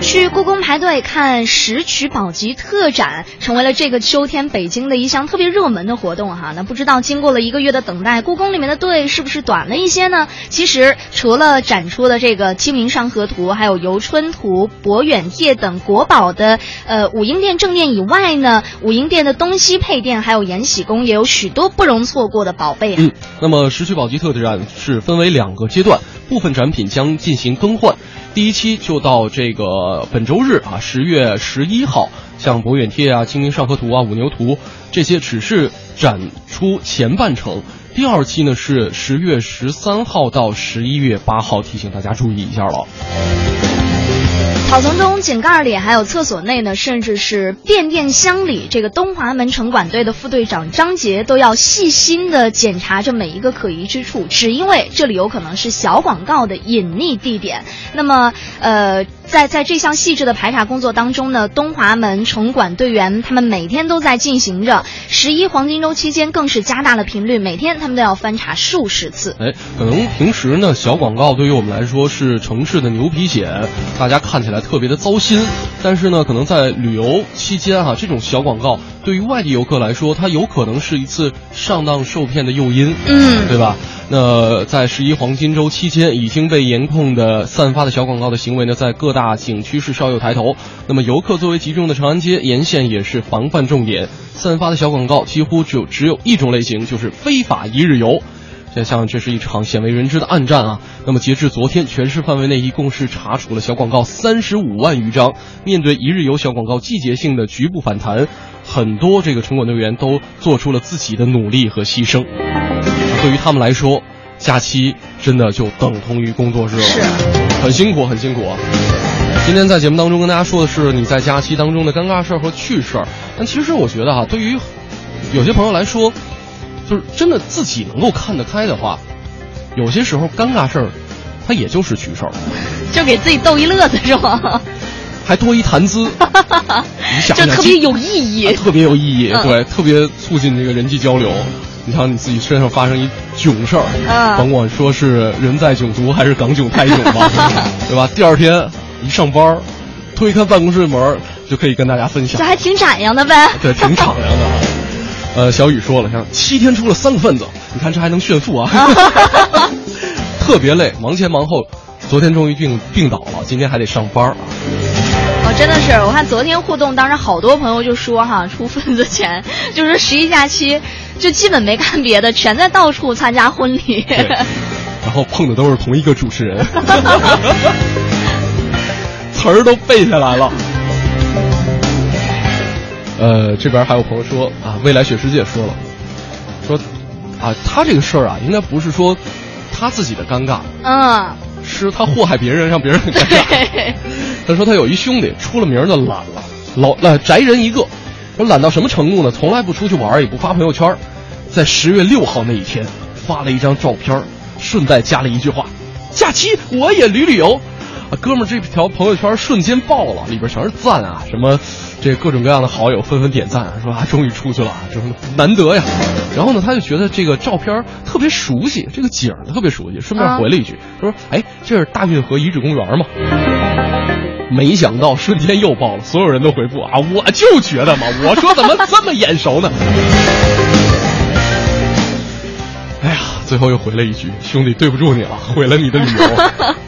去故宫排队看石渠宝笈特展，成为了这个秋天北京的一项特别热门的活动哈。那不知道经过了一个月的等待，故宫里面的队是不是短了一些呢？其实除了展出的这个《清明上河图》、还有《游春图》、《博远帖》等国宝的呃武英殿正殿以外呢，武英殿的东西配殿还有延禧宫也有许多不容错过的宝贝。嗯，那么石渠宝笈特展是分为两个阶段，部分展品将进行更换。第一期就到这个本周日啊，十月十一号，像《博远帖》啊、《清明上河图》啊、《五牛图》这些只是展出前半程，第二期呢是十月十三号到十一月八号，提醒大家注意一下了。草丛中、井盖里，还有厕所内呢，甚至是变电箱里，这个东华门城管队的副队长张杰都要细心的检查着每一个可疑之处，只因为这里有可能是小广告的隐匿地点。那么，呃。在在这项细致的排查工作当中呢，东华门城管队员他们每天都在进行着。十一黄金周期间更是加大了频率，每天他们都要翻查数十次。哎，可能平时呢，小广告对于我们来说是城市的牛皮癣，大家看起来特别的糟心。但是呢，可能在旅游期间哈，这种小广告对于外地游客来说，它有可能是一次上当受骗的诱因。嗯，对吧？那在十一黄金周期间已经被严控的散发的小广告的行为呢，在各大景区是稍有抬头。那么游客作为集中的长安街沿线也是防范重点，散发的小广告几乎只有只有一种类型，就是非法一日游。这像这是一场鲜为人知的暗战啊！那么截至昨天，全市范围内一共是查处了小广告三十五万余张。面对一日游小广告季节性的局部反弹，很多这个城管队员都做出了自己的努力和牺牲。对于他们来说，假期真的就等同于工作日了，是很辛苦，很辛苦啊。今天在节目当中跟大家说的是你在假期当中的尴尬事儿和趣事儿，但其实我觉得哈，对于有些朋友来说，就是真的自己能够看得开的话，有些时候尴尬事儿，它也就是趣事儿，就给自己逗一乐子是吗？还多一谈资，你想就 (laughs) 特别有意义，特别有意义，对，特别促进这个人际交流。你想你自己身上发生一囧事儿，甭管说是人在囧途还是港囧太囧吧，(laughs) 对吧？第二天一上班，推开办公室门就可以跟大家分享，这还挺展扬的呗？对，挺敞亮的。(laughs) 呃，小雨说了，像七天出了三个份子，你看这还能炫富啊？(laughs) 特别累，忙前忙后，昨天终于病病倒了，今天还得上班啊。哦，真的是，我看昨天互动当时，好多朋友就说哈，出份子钱就是十一假期。就基本没干别的，全在到处参加婚礼，然后碰的都是同一个主持人，(laughs) 词儿都背下来了。呃，这边还有朋友说啊，未来雪世界说了，说啊，他这个事儿啊，应该不是说他自己的尴尬，嗯，是他祸害别人，让别人很尴尬。(laughs) 他说他有一兄弟出了名的懒了，老呃宅人一个。说懒到什么程度呢？从来不出去玩，也不发朋友圈，在十月六号那一天发了一张照片，顺带加了一句话：“假期我也旅旅游。”啊，哥们儿这条朋友圈瞬间爆了，里边全是赞啊，什么这各种各样的好友纷纷点赞，说啊终于出去了，这难得呀。然后呢，他就觉得这个照片特别熟悉，这个景儿特别熟悉，顺便回了一句，他说：“哎，这是大运河遗址公园吗？”没想到瞬间又爆了，所有人都回复啊！我就觉得嘛，我说怎么这么眼熟呢？(laughs) 哎呀，最后又回了一句：“兄弟，对不住你了，毁了你的旅游。(laughs) ”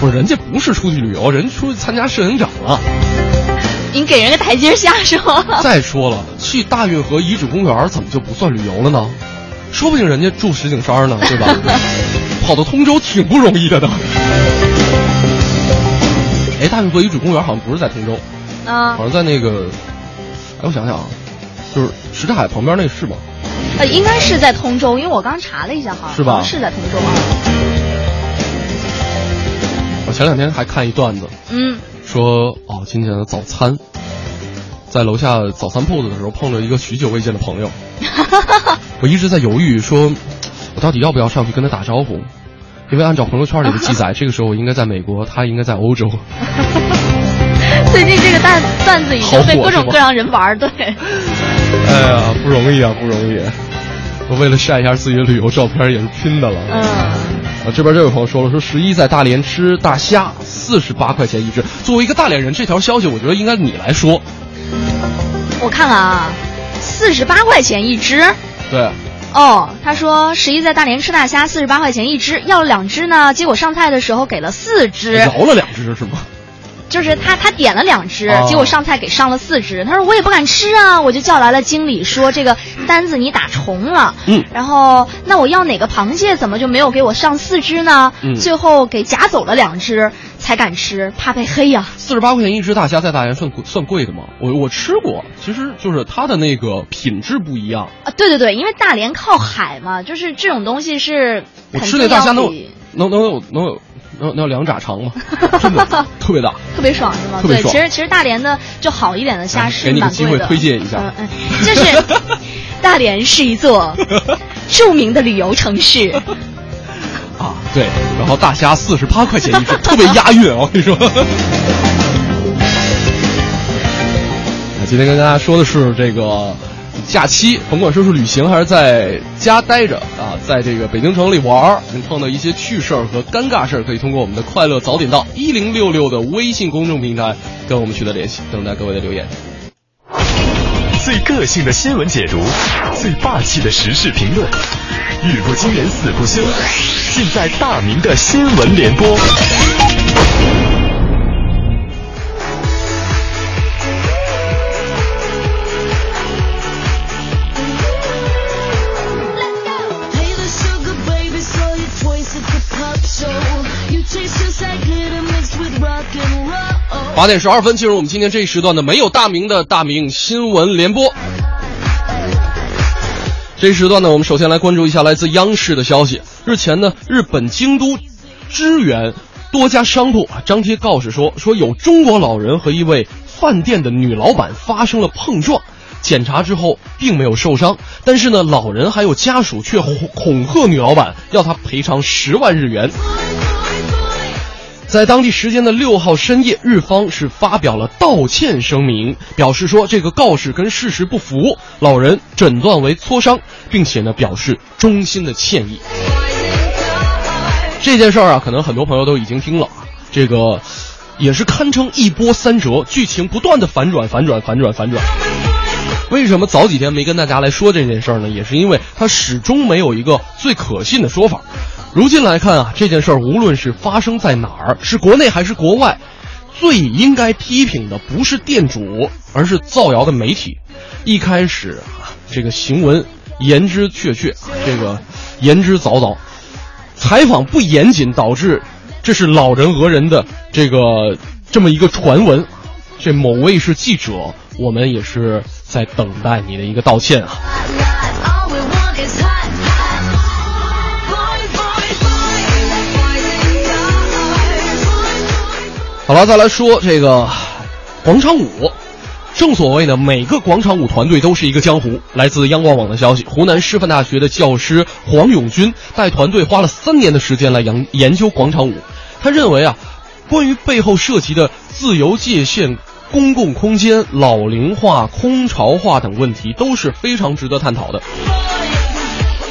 不是，人家不是出去旅游，人出去参加摄影展了。您给人个台阶下是吗？(laughs) 再说了，去大运河遗址公园怎么就不算旅游了呢？说不定人家住石景山呢，对吧？(laughs) 跑到通州挺不容易的呢。哎，大运河遗址公园好像不是在通州，啊，好像在那个，哎，我想想啊，就是什刹海旁边那是吗？呃，应该是在通州，因为我刚查了一下哈，是吧？是在通州啊。我前两天还看一段子，嗯，说哦，今天的早餐，在楼下早餐铺子的时候碰了一个许久未见的朋友，(laughs) 我一直在犹豫，说我到底要不要上去跟他打招呼。因为按照朋友圈里的记载，这个时候我应该在美国，他应该在欧洲。(laughs) 最近这个段段子已经被各种各样人玩对。(laughs) 哎呀，不容易啊，不容易！我为了晒一下自己的旅游照片，也是拼的了。嗯。啊，这边这位朋友说了，说十一在大连吃大虾，四十八块钱一只。作为一个大连人，这条消息我觉得应该你来说。我看看啊，四十八块钱一只。对。哦，他说十一在大连吃大虾，四十八块钱一只，要了两只呢，结果上菜的时候给了四只，饶了两只是吗？就是他他点了两只，结果上菜给上了四只。他说我也不敢吃啊，我就叫来了经理，说这个单子你打重了。嗯，然后那我要哪个螃蟹，怎么就没有给我上四只呢？嗯，最后给夹走了两只。才敢吃，怕被黑呀、四十八块钱一只大虾在大连算贵算贵的吗？我我吃过，其实就是它的那个品质不一样。啊！对对对，因为大连靠海嘛，就是这种东西是我吃那大虾能能能有能有能能有两拃长吗？(laughs) 真的特别大。(laughs) 特别爽是吗？对，其实其实大连的就好一点的虾哎是给你个机会蛮贵的。推荐一下嗯嗯，就是 (laughs) 大连是一座著名的旅游城市。啊，对，然后大虾四十八块钱一只，特别押韵，我跟你说。那今天跟大家说的是这个假期，甭管说是旅行还是在家待着啊，在这个北京城里玩儿，能碰到一些趣事儿和尴尬事儿，可以通过我们的快乐早点到一零六六的微信公众平台跟我们取得联系，等待各位的留言。最个性的新闻解读，最霸气的时事评论，语不惊人死不休，尽在大明的新闻联播。八点十二分，进入我们今天这一时段的没有大名的大明新闻联播。这一时段呢，我们首先来关注一下来自央视的消息。日前呢，日本京都支援多家商铺啊张贴告示说，说有中国老人和一位饭店的女老板发生了碰撞。检查之后并没有受伤，但是呢，老人还有家属却恐恐吓女老板，要她赔偿十万日元。在当地时间的六号深夜，日方是发表了道歉声明，表示说这个告示跟事实不符，老人诊断为挫伤，并且呢表示衷心的歉意。这件事儿啊，可能很多朋友都已经听了啊，这个也是堪称一波三折，剧情不断的反转、反转、反转、反转。为什么早几天没跟大家来说这件事儿呢？也是因为它始终没有一个最可信的说法。如今来看啊，这件事儿无论是发生在哪儿，是国内还是国外，最应该批评的不是店主，而是造谣的媒体。一开始啊，这个行文言之确确，这个言之凿凿，采访不严谨，导致这是老人讹人的这个这么一个传闻。这某卫视记者，我们也是在等待你的一个道歉啊。(laughs) 好了，再来说这个广场舞。正所谓呢，每个广场舞团队都是一个江湖。来自央广网的消息，湖南师范大学的教师黄永军带团队花了三年的时间来研研究广场舞。他认为啊，关于背后涉及的自由界限、公共空间、老龄化、空巢化等问题都是非常值得探讨的。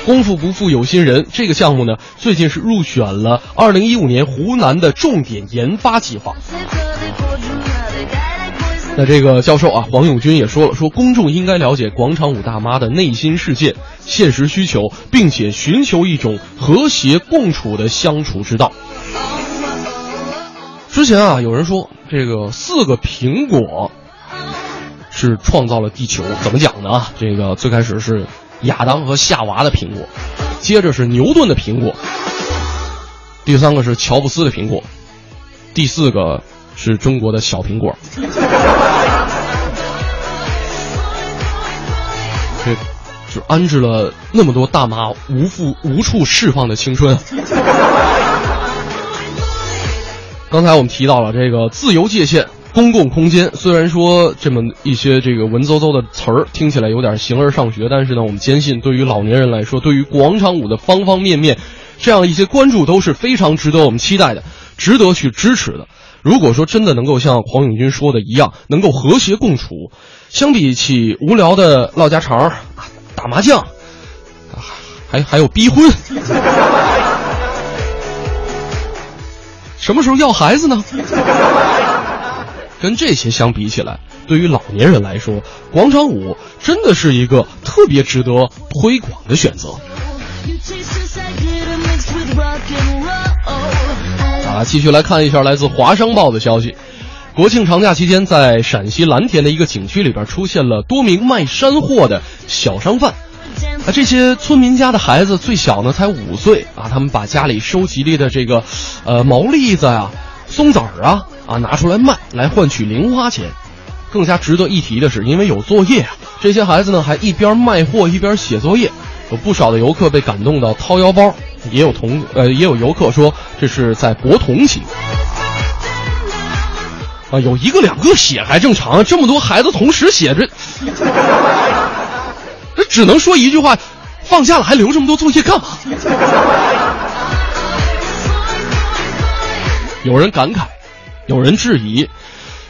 功夫不负有心人，这个项目呢，最近是入选了二零一五年湖南的重点研发计划。那这个教授啊，黄永军也说了，说公众应该了解广场舞大妈的内心世界、现实需求，并且寻求一种和谐共处的相处之道。之前啊，有人说这个四个苹果是创造了地球，怎么讲呢？啊，这个最开始是亚当和夏娃的苹果，接着是牛顿的苹果，第三个是乔布斯的苹果，第四个是中国的小苹果。这就安置了那么多大妈无处无处释放的青春。刚才我们提到了这个自由界限、公共空间，虽然说这么一些这个文绉绉的词儿听起来有点形而上学，但是呢，我们坚信对于老年人来说，对于广场舞的方方面面，这样一些关注都是非常值得我们期待的，值得去支持的。如果说真的能够像黄永军说的一样，能够和谐共处，相比起无聊的唠家常、打麻将，还还有逼婚。什么时候要孩子呢？跟这些相比起来，对于老年人来说，广场舞真的是一个特别值得推广的选择。啊，继续来看一下来自《华商报》的消息。国庆长假期间，在陕西蓝田的一个景区里边，出现了多名卖山货的小商贩。啊，这些村民家的孩子最小呢才五岁啊，他们把家里收集的这个，呃毛栗子呀、松子儿啊啊拿出来卖，来换取零花钱。更加值得一提的是，因为有作业啊，这些孩子呢还一边卖货一边写作业，有不少的游客被感动到掏腰包，也有同呃也有游客说这是在博同情。啊，有一个两个写还正常，这么多孩子同时写，这这只能说一句话：放假了还留这么多作业干嘛？(laughs) 有人感慨，有人质疑。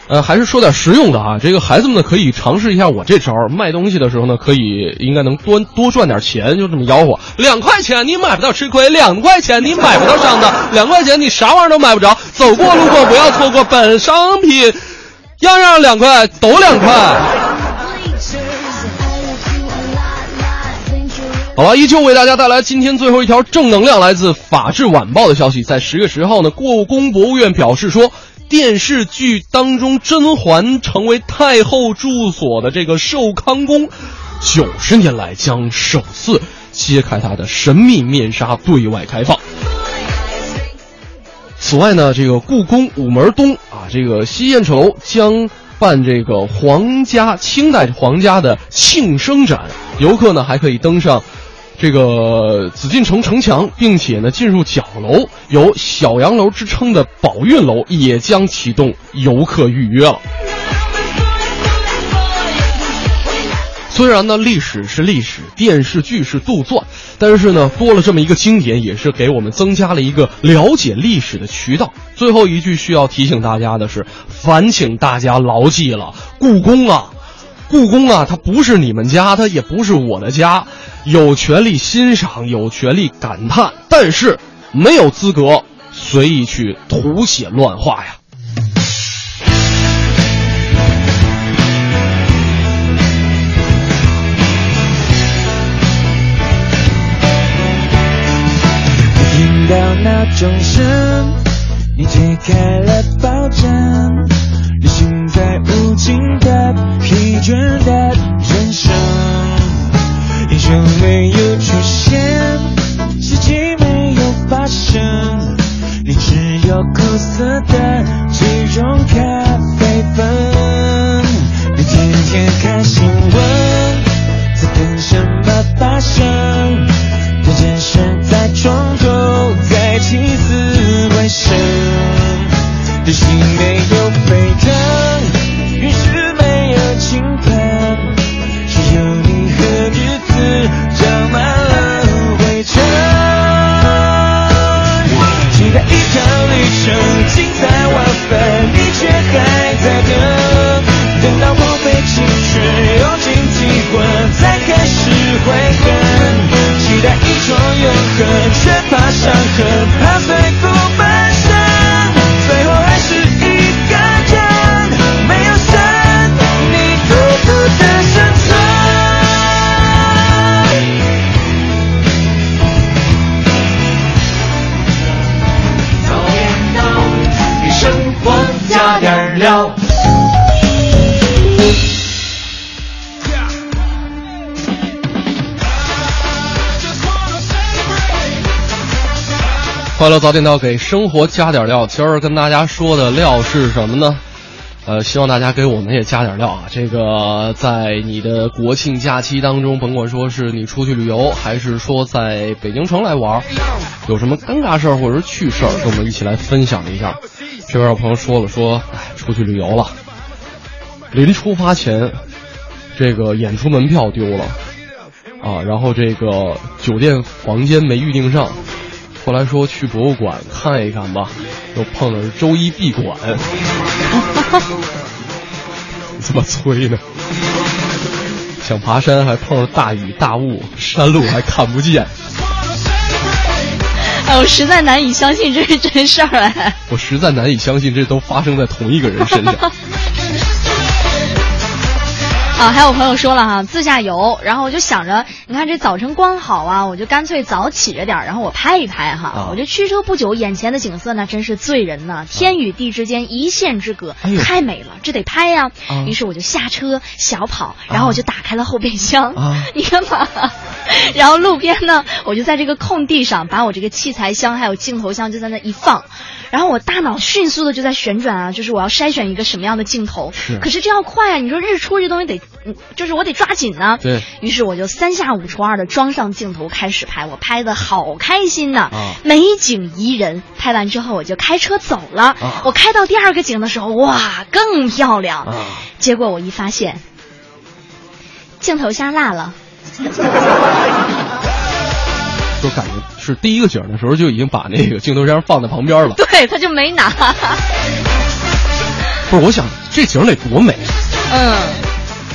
呃，还是说点实用的啊。这个孩子们呢，可以尝试一下我这招。卖东西的时候呢，可以应该能多多赚点钱，就这么吆喝。两块钱你买不到吃亏，两块钱你买不到上当，两块钱你啥玩意儿都买不着。走过路过不要错过本商品，样样两块，都两块。好了，依旧为大家带来今天最后一条正能量，来自《法制晚报》的消息。在十月十号呢，故宫博物院表示说。电视剧当中，甄嬛成为太后住所的这个寿康宫，九十年来将首次揭开它的神秘面纱，对外开放。此外呢，这个故宫午门东啊，这个西燕赤楼将办这个皇家清代皇家的庆生展，游客呢还可以登上。这个紫禁城城墙，并且呢，进入角楼，有“小洋楼”之称的宝运楼也将启动游客预约了。虽然呢，历史是历史，电视剧是杜撰，但是呢，多了这么一个经典，也是给我们增加了一个了解历史的渠道。最后一句需要提醒大家的是，烦请大家牢记了，故宫啊。故宫啊，它不是你们家，它也不是我的家，有权利欣赏，有权利感叹，但是没有资格随意去涂写乱画呀。听到那钟声，你推开了快乐早点到，给生活加点料。今儿跟大家说的料是什么呢？呃，希望大家给我们也加点料啊。这个在你的国庆假期当中，甭管说是你出去旅游，还是说在北京城来玩，有什么尴尬事儿或者是趣事儿，跟我们一起来分享一下。这边有朋友说了，说哎，出去旅游了，临出发前，这个演出门票丢了，啊，然后这个酒店房间没预定上。后来说去博物馆看一看吧，又碰着周一闭馆，(laughs) 这么催呢？想爬山还碰上大雨大雾，山路还看不见。哎，我实在难以相信这是真事儿哎！我实在难以相信这都发生在同一个人身上。(laughs) 啊，还有朋友说了哈，自驾游，然后我就想着，你看这早晨光好啊，我就干脆早起着点儿，然后我拍一拍哈。啊我就驱车不久，眼前的景色那真是醉人呐，天与地之间一线之隔，哎呦太美了，这得拍呀。啊于是我就下车小跑，然后我就打开了后备箱。啊你干嘛？然后路边呢，我就在这个空地上把我这个器材箱还有镜头箱就在那一放，然后我大脑迅速的就在旋转啊，就是我要筛选一个什么样的镜头。是可是这要快啊！你说日出这东西得，嗯就是我得抓紧呢。对于是我就三下五除二的装上镜头开始拍，我拍的好开心呐、啊美景宜人。拍完之后我就开车走了。啊我开到第二个景的时候，哇，更漂亮。啊，结果我一发现，镜头下落了。(laughs) 就感觉是第一个景的时候就已经把那个镜头箱放在旁边了。(laughs) 对，他就没拿。不是，我想这景得多美。嗯，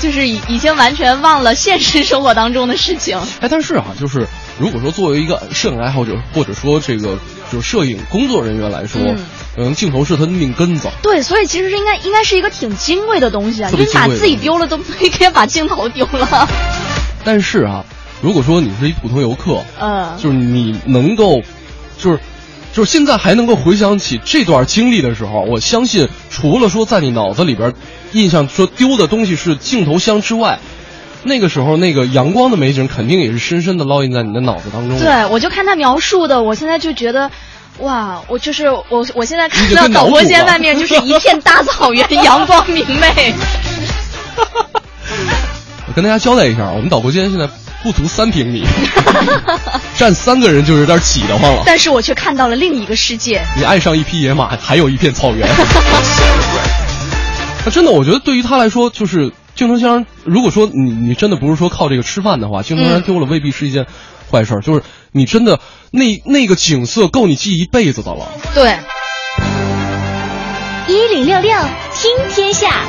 就是已已经完全忘了现实生活当中的事情。哎，但是啊，就是如果说作为一个摄影爱好者，或者说这个就是摄影工作人员来说，嗯嗯，镜头是他的命根子。对，所以其实应该应该是一个挺金贵的东西啊，特因为把自己丢了都没该把镜头丢了。但是啊，如果说你是一普通游客，嗯，就是你能够，就是。就是现在还能够回想起这段经历的时候，我相信除了说在你脑子里边印象说丢的东西是镜头箱之外，那个时候那个阳光的美景肯定也是深深的烙印在你的脑子当中。对，我就看他描述的，我现在就觉得。哇，我就是我，我现在看到导播间外面就是一片大草原，阳光明媚。(laughs) 我跟大家交代一下，我们导播间现在不足三平米，(laughs) 站三个人就有点挤得慌了。但是我却看到了另一个世界。你爱上一匹野马，还有一片草原。(laughs) 那真的，我觉得对于他来说，就是镜头箱。如果说你你真的不是说靠这个吃饭的话，镜头箱嗯丢了未必是一件坏事儿。就是你真的那那个景色够你记一辈子的了。对，一零六六听天下，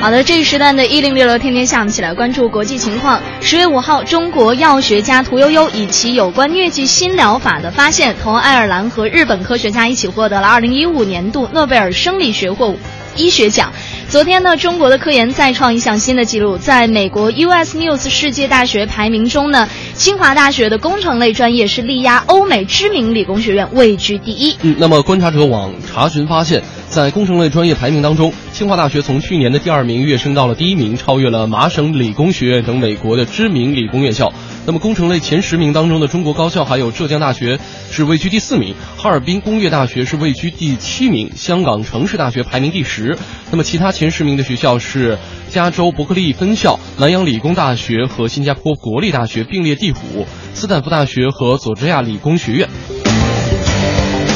好的，这一时段的一零六六天天下，我们起来关注国际情况。十月五号，中国药学家屠呦呦以其有关疟疾新疗法的发现，同爱尔兰和日本科学家一起获得了二零一五年度诺贝尔生理学或医学奖。昨天呢，中国的科研再创一项新的纪录，在美国 US News 世界大学排名中呢，清华大学的工程类专业是力压欧美知名理工学院，位居第一。嗯，那么观察者网查询发现，在工程类专业排名当中，清华大学从去年的第二名跃升到了第一名，超越了麻省理工学院等美国的知名理工院校。那么工程类前十名当中的中国高校还有浙江大学是位居第四名，哈尔滨工业大学是位居第七名，香港城市大学排名第十。那么其他前十名的学校是加州伯克利分校、南洋理工大学和新加坡国立大学并列第五，斯坦福大学和佐治亚理工学院。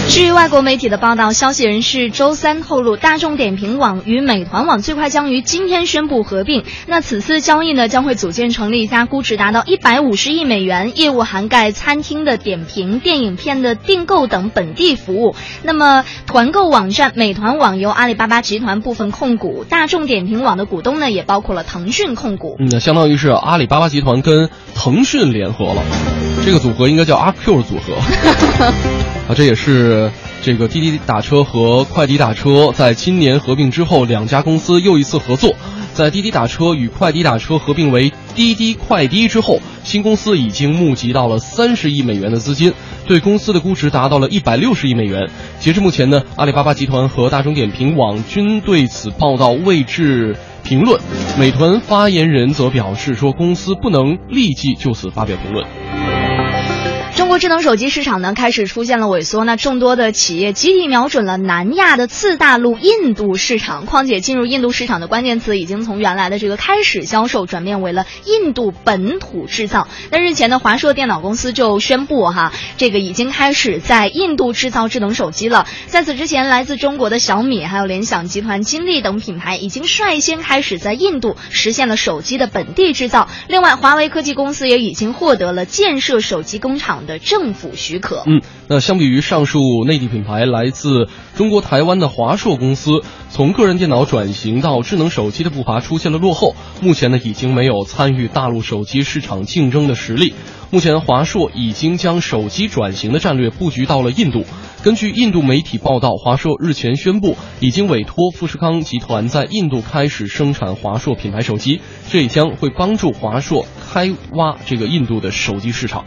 至于外国媒体的报道，消息人士周三透露，大众点评网与美团网最快将于今天宣布合并。那此次交易呢，将会组建成立一家估值达到一百五十亿美元、业务涵盖餐厅的点评、电影片的订购等本地服务。那么，团购网站美团网由阿里巴巴集团部分控股，大众点评网的股东呢，也包括了腾讯控股。嗯，那相当于是阿里巴巴集团跟腾讯联合了，这个组合应该叫阿 Q 组合。(laughs) 啊，这也是这个滴滴打车和快滴打车在今年合并之后，两家公司又一次合作。在滴滴打车与快滴打车合并为滴滴快滴之后，新公司已经募集到了三十亿美元的资金，对公司的估值达到了一百六十亿美元。截至目前呢，阿里巴巴集团和大众点评网均对此报道未置评论。美团发言人则表示说，公司不能立即就此发表评论。中国智能手机市场呢开始出现了萎缩，那众多的企业集体瞄准了南亚的次大陆印度市场。况且进入印度市场的关键词已经从原来的这个开始销售转变为了印度本土制造。那日前呢，华硕电脑公司就宣布哈，这个已经开始在印度制造智能手机了。在此之前，来自中国的小米、还有联想集团、金立等品牌已经率先开始在印度实现了手机的本地制造。另外，华为科技公司也已经获得了建设手机工厂的政府许可。嗯，那相比于上述内地品牌，来自中国台湾的华硕公司，从个人电脑转型到智能手机的步伐出现了落后，目前呢已经没有参与大陆手机市场竞争的实力。目前华硕已经将手机转型的战略布局到了印度。根据印度媒体报道，华硕日前宣布已经委托富士康集团在印度开始生产华硕品牌手机，这也将会帮助华硕开挖这个印度的手机市场。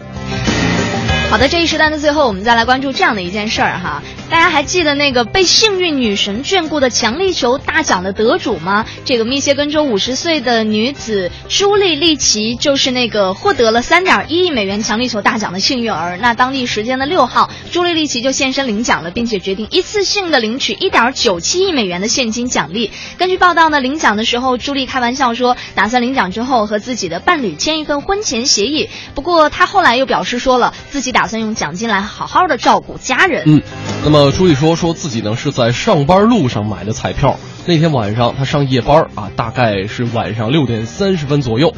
好的，这一时段的最后，我们再来关注这样的一件事儿哈，大家还记得那个被幸运女神眷顾的强力球大奖的得主吗？这个密歇根州五十岁的女子朱莉利奇就是那个获得了三点一亿美元强力球大奖的幸运儿。那当地时间的六号，朱莉利奇就现身领奖了，并且决定一次性的领取一点九七亿美元的现金奖励。根据报道呢，领奖的时候，朱莉开玩笑说，打算领奖之后和自己的伴侣签一份婚前协议。不过她后来又表示说了，自己打算用奖金来好好的照顾家人。嗯，那么朱莉说说自己呢是在上班路上买的彩票，那天晚上她上夜班啊，大概是晚上六点三十分左右。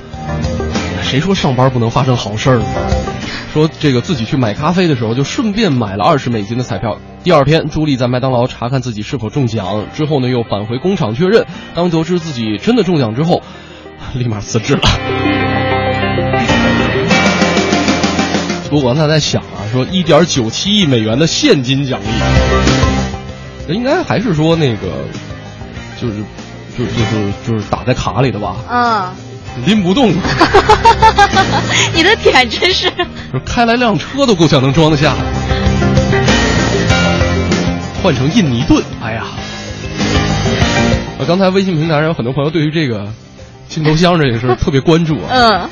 谁说上班不能发生好事儿呢？说这个自己去买咖啡的时候，就顺便买了二十美金的彩票。第二天，朱莉在麦当劳查看自己是否中奖，之后呢又返回工厂确认。当得知自己真的中奖之后，(laughs) 立马辞职了。不过他在想啊，说一点九七亿美元的现金奖励，应该还是说那个，就是，就就是就是打在卡里的吧，嗯，拎不动，(laughs) 你的点真是。开来辆车都够呛能装得下。换成印尼盾，哎呀！我刚才微信平台上有很多朋友对于这个镜头箱这个事 (laughs) 特别关注啊。嗯。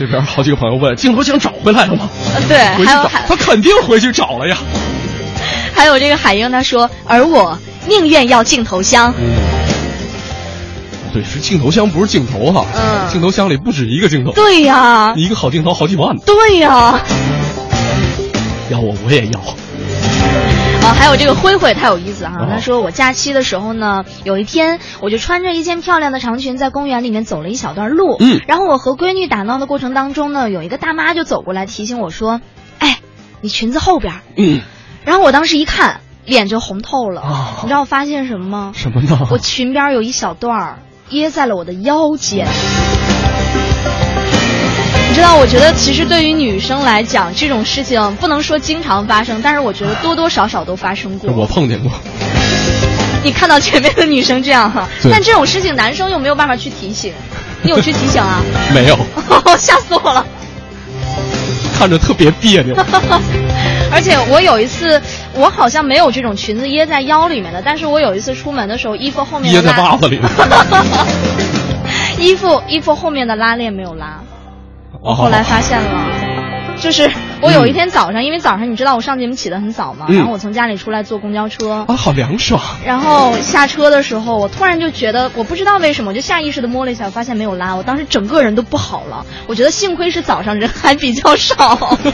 这边好几个朋友问：镜头箱找回来了吗？(laughs) 对，还有还他肯定回去找了呀。(laughs) 还有这个海英他说，而我宁愿要镜头箱。对，是镜头箱，不是镜头哈。嗯镜头箱里不止一个镜头。对呀一个好镜头好几万呢。对呀。要我我也要。啊，还有这个灰灰太有意思哈、他说我假期的时候呢，有一天我就穿着一件漂亮的长裙在公园里面走了一小段路，嗯然后我和闺女打闹的过程当中呢，有一个大妈就走过来提醒我说，哎，你裙子后边儿。嗯，然后我当时一看，脸就红透了。啊你知道我发现什么吗？什么呢？我裙边有一小段儿掖在了我的腰间。你知道，我觉得其实对于女生来讲，这种事情不能说经常发生，但是我觉得多多少少都发生过。我碰见过。你看到前面的女生这样哈，对但这种事情男生又没有办法去提醒，你有去提醒啊？(laughs) 没有，(laughs) 吓死我了！看着特别别扭。而且我有一次，我好像没有这种裙子掖在腰里面的，但是我有一次出门的时候，衣服后面掖在袜子里。(laughs) 衣服衣服后面的拉链没有拉，我后来发现了，就是我有一天早上，因为早上你知道我上节目起得很早嘛，嗯然后我从家里出来坐公交车，啊，好凉爽。然后下车的时候，我突然就觉得，我不知道为什么，我就下意识的摸了一下，我发现没有拉，我当时整个人都不好了。我觉得幸亏是早上人还比较少。(laughs)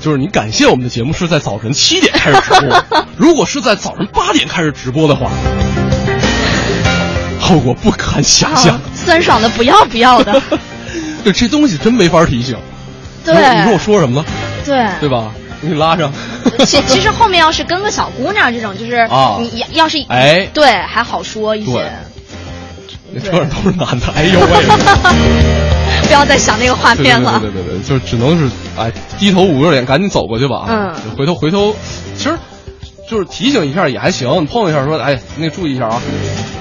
就是你感谢我们的节目是在早晨七点开始直播，(laughs) 如果是在早晨八点开始直播的话，后果不堪想象啊。酸爽的不要不要的。(laughs) 对，这东西真没法提醒。对你说我说什么了？对对吧？我给你拉上。其其实后面要是跟个小姑娘这种，就是啊你要要是哎对还好说一些对。那车上都是男的，哎呦喂！(laughs) 不要再想那个画面了。对对对对对，就只能是哎低头捂着脸赶紧走过去吧。嗯，回头回头，其实就是提醒一下也还行，你碰一下说哎那注意一下啊。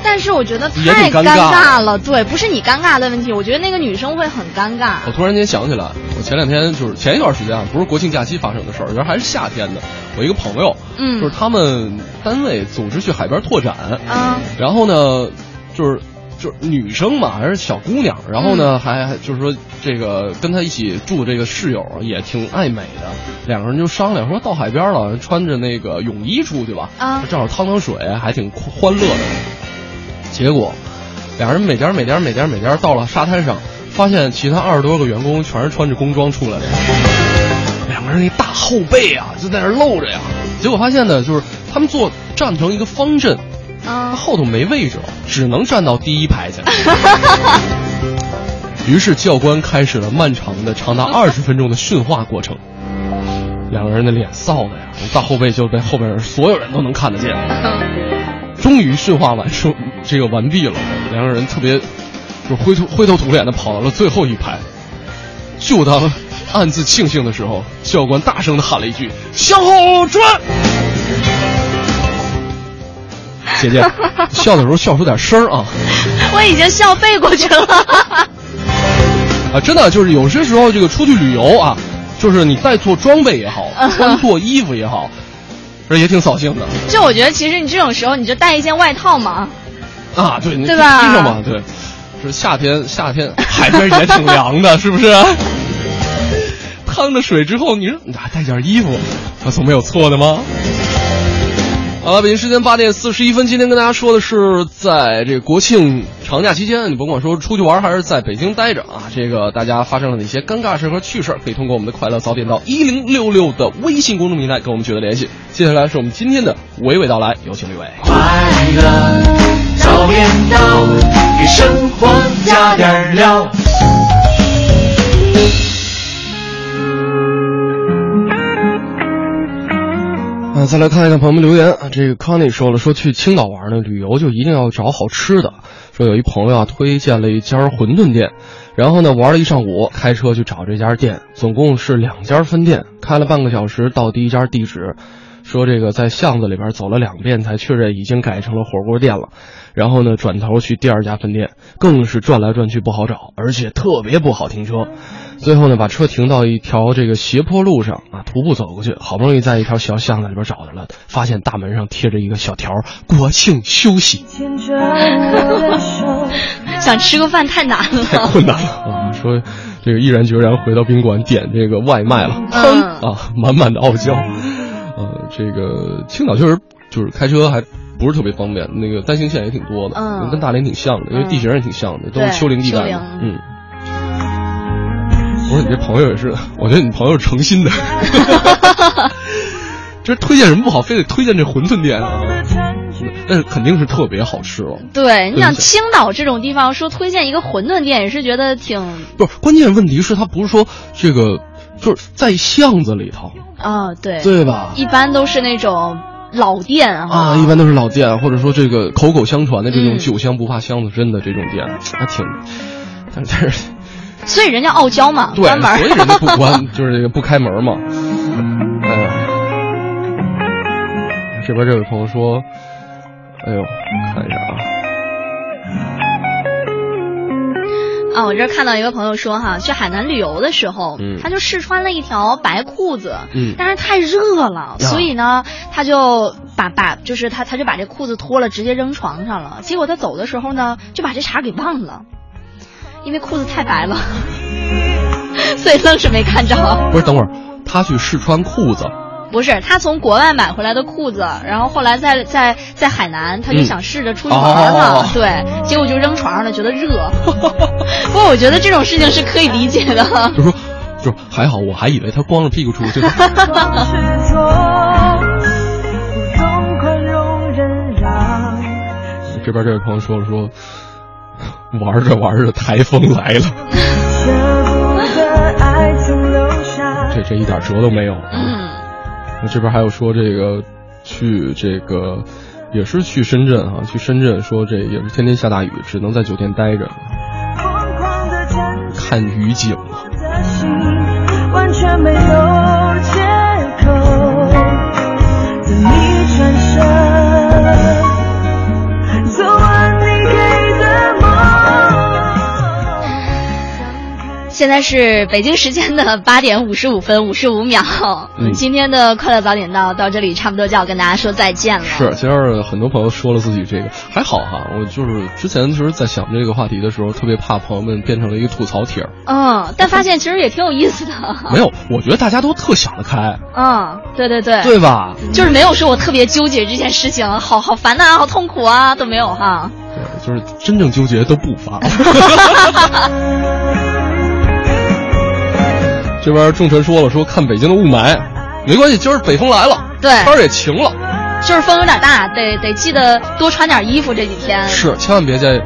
但是我觉得太尴尬尬了，对，不是你尴尬的问题，我觉得那个女生会很尴尬。我突然间想起来，我前两天就是前一段时间啊，不是国庆假期发生的事儿，原来还是夏天的。我一个朋友，嗯就是他们单位组织去海边拓展，啊然后呢，就是就是女生嘛，还是小姑娘，然后嗯呢，还还就是说这个跟她一起住这个室友也挺爱美的，两个人就商量说到海边了，穿着那个泳衣出去吧，啊正好趟趟水，还挺欢乐的。结果，两人每家每家每家每家到了沙滩上，发现其他二十多个员工全是穿着工装出来的，两个人那大后背啊就在那露着呀。结果发现呢，就是他们坐站成一个方阵，啊后头没位置了，只能站到第一排去。(laughs) 于是教官开始了漫长的长达二十分钟的训话过程。两个人的脸臊的呀，大后背就被后边所有人都能看得见。(laughs) 终于训话完说这个完毕了，两个人特别就灰头灰头土脸的跑到了最后一排。就当暗自庆幸的时候，教官大声的喊了一句：“向后转！”姐姐，(laughs) 笑的时候笑出点声儿啊！我已经笑背过去了。(laughs) 啊，真的就是有些时候这个出去旅游啊，就是你带错装备也好，嗯穿错衣服也好，(laughs) 这也挺扫兴的就我觉得，其实你这种时候你就带一件外套嘛。啊。对，对吧披上嘛，对，是夏天，夏天海边也挺凉的，是不是？趟着水之后，你说你还带件衣服，那总没有错的吗？好了，北京时间八点四十一分，今天跟大家说的是，在这个国庆长假期间，你甭管说出去玩还是在北京待着啊，这个大家发生了哪些尴尬事和趣事儿，可以通过我们的快乐早点到一零六六的微信公众平台跟我们取得联系。接下来是我们今天的娓娓道来，有请吕伟。快乐早点到，给生活加点料。再来看一看朋友们留言啊。这个康妮说了，说去青岛玩呢，旅游就一定要找好吃的。说有一朋友啊推荐了一家馄饨店，然后呢玩了一上午，开车去找这家店，总共是两家分店，开了半个小时到第一家地址。说这个在巷子里边走了两遍才确认已经改成了火锅店了，然后呢转头去第二家分店，更是转来转去不好找，而且特别不好停车。最后呢把车停到一条这个斜坡路上啊，徒步走过去，好不容易在一条小巷子里边找着了，发现大门上贴着一个小条“国庆休息想吃个饭太难了”，太。困难了啊！说这个毅然决然回到宾馆点这个外卖了，嗯啊，满满的傲娇。呃，这个青岛确实就是开车还不是特别方便，那个单行线也挺多的，嗯跟大连挺像的，因为地形也挺像的，都是丘陵地带。嗯。我说你这朋友也是，我觉得你朋友是诚心的，(laughs) 这推荐什么不好，非得推荐这馄饨店啊？但是肯定是特别好吃了。对，你想青岛这种地方说推荐一个馄饨店，也是觉得挺不是，关键问题是它不是说这个，就是在巷子里头，啊，对对吧？一般都是那种老店啊。啊，一般都是老店，或者说这个口口相传的这种嗯酒香不怕巷子深的这种店，还挺，但是但是所以人家傲娇嘛，对，关门。所以人家不关，(laughs) 就是这个不开门嘛。哎呀，这边这位朋友说，哎呦，看一下啊，啊，我这儿看到一个朋友说哈，去海南旅游的时候，嗯他就试穿了一条白裤子，嗯但是太热了，呀所以呢，他就把把就是他他就把这裤子脱了，直接扔床上了。结果他走的时候呢，就把这茬给忘了，因为裤子太白了，(laughs) 所以愣是没看着。不是，等会儿他去试穿裤子，不是，他从国外买回来的裤子，然后后来在在在海南，他就嗯想试着出去玩嘛，哦对，结果就扔床上了，觉得热。(laughs) 不过我觉得这种事情是可以理解的。就说就是还好，我还以为他光着屁股出去呢。(laughs) 这边这位朋友说了说，玩着玩着台风来了，这 (laughs) 这一点辙都没有。嗯，那这边还有说这个去这个也是去深圳啊，去深圳说这也是天天下大雨，只能在酒店待着，看雨景嘛。完全没有借口，现在是北京时间的八点五十五分五十五秒。嗯今天的快乐早点到到这里差不多就要跟大家说再见了。是，其实很多朋友说了自己这个还好哈，我就是之前其实在想这个话题的时候，特别怕朋友们变成了一个吐槽帖儿。嗯，但发现其实也挺有意思的。(laughs) 没有，我觉得大家都特想得开，嗯，对对对，对吧？就是没有说我特别纠结这件事情，好好烦呐、好痛苦啊，都没有哈。对，就是真正纠结都不发。(laughs) 这边仲晨说了，说看北京的雾霾，没关系，今儿北风来了，对天儿也晴了，就是风有点大，得得记得多穿点衣服这几天。是，千万别在，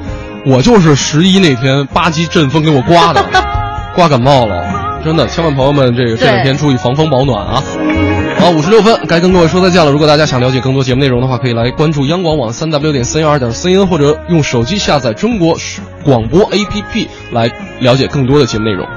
我就是十一那天八级阵风给我刮的，(laughs) 刮感冒了，真的，千万朋友们这个这两天注意防风保暖啊。好，五十六分，该跟各位说再见了。如果大家想了解更多节目内容的话，可以来关注央广网三 w 点三幺二点 cn，或者用手机下载中国广播 APP 来了解更多的节目内容。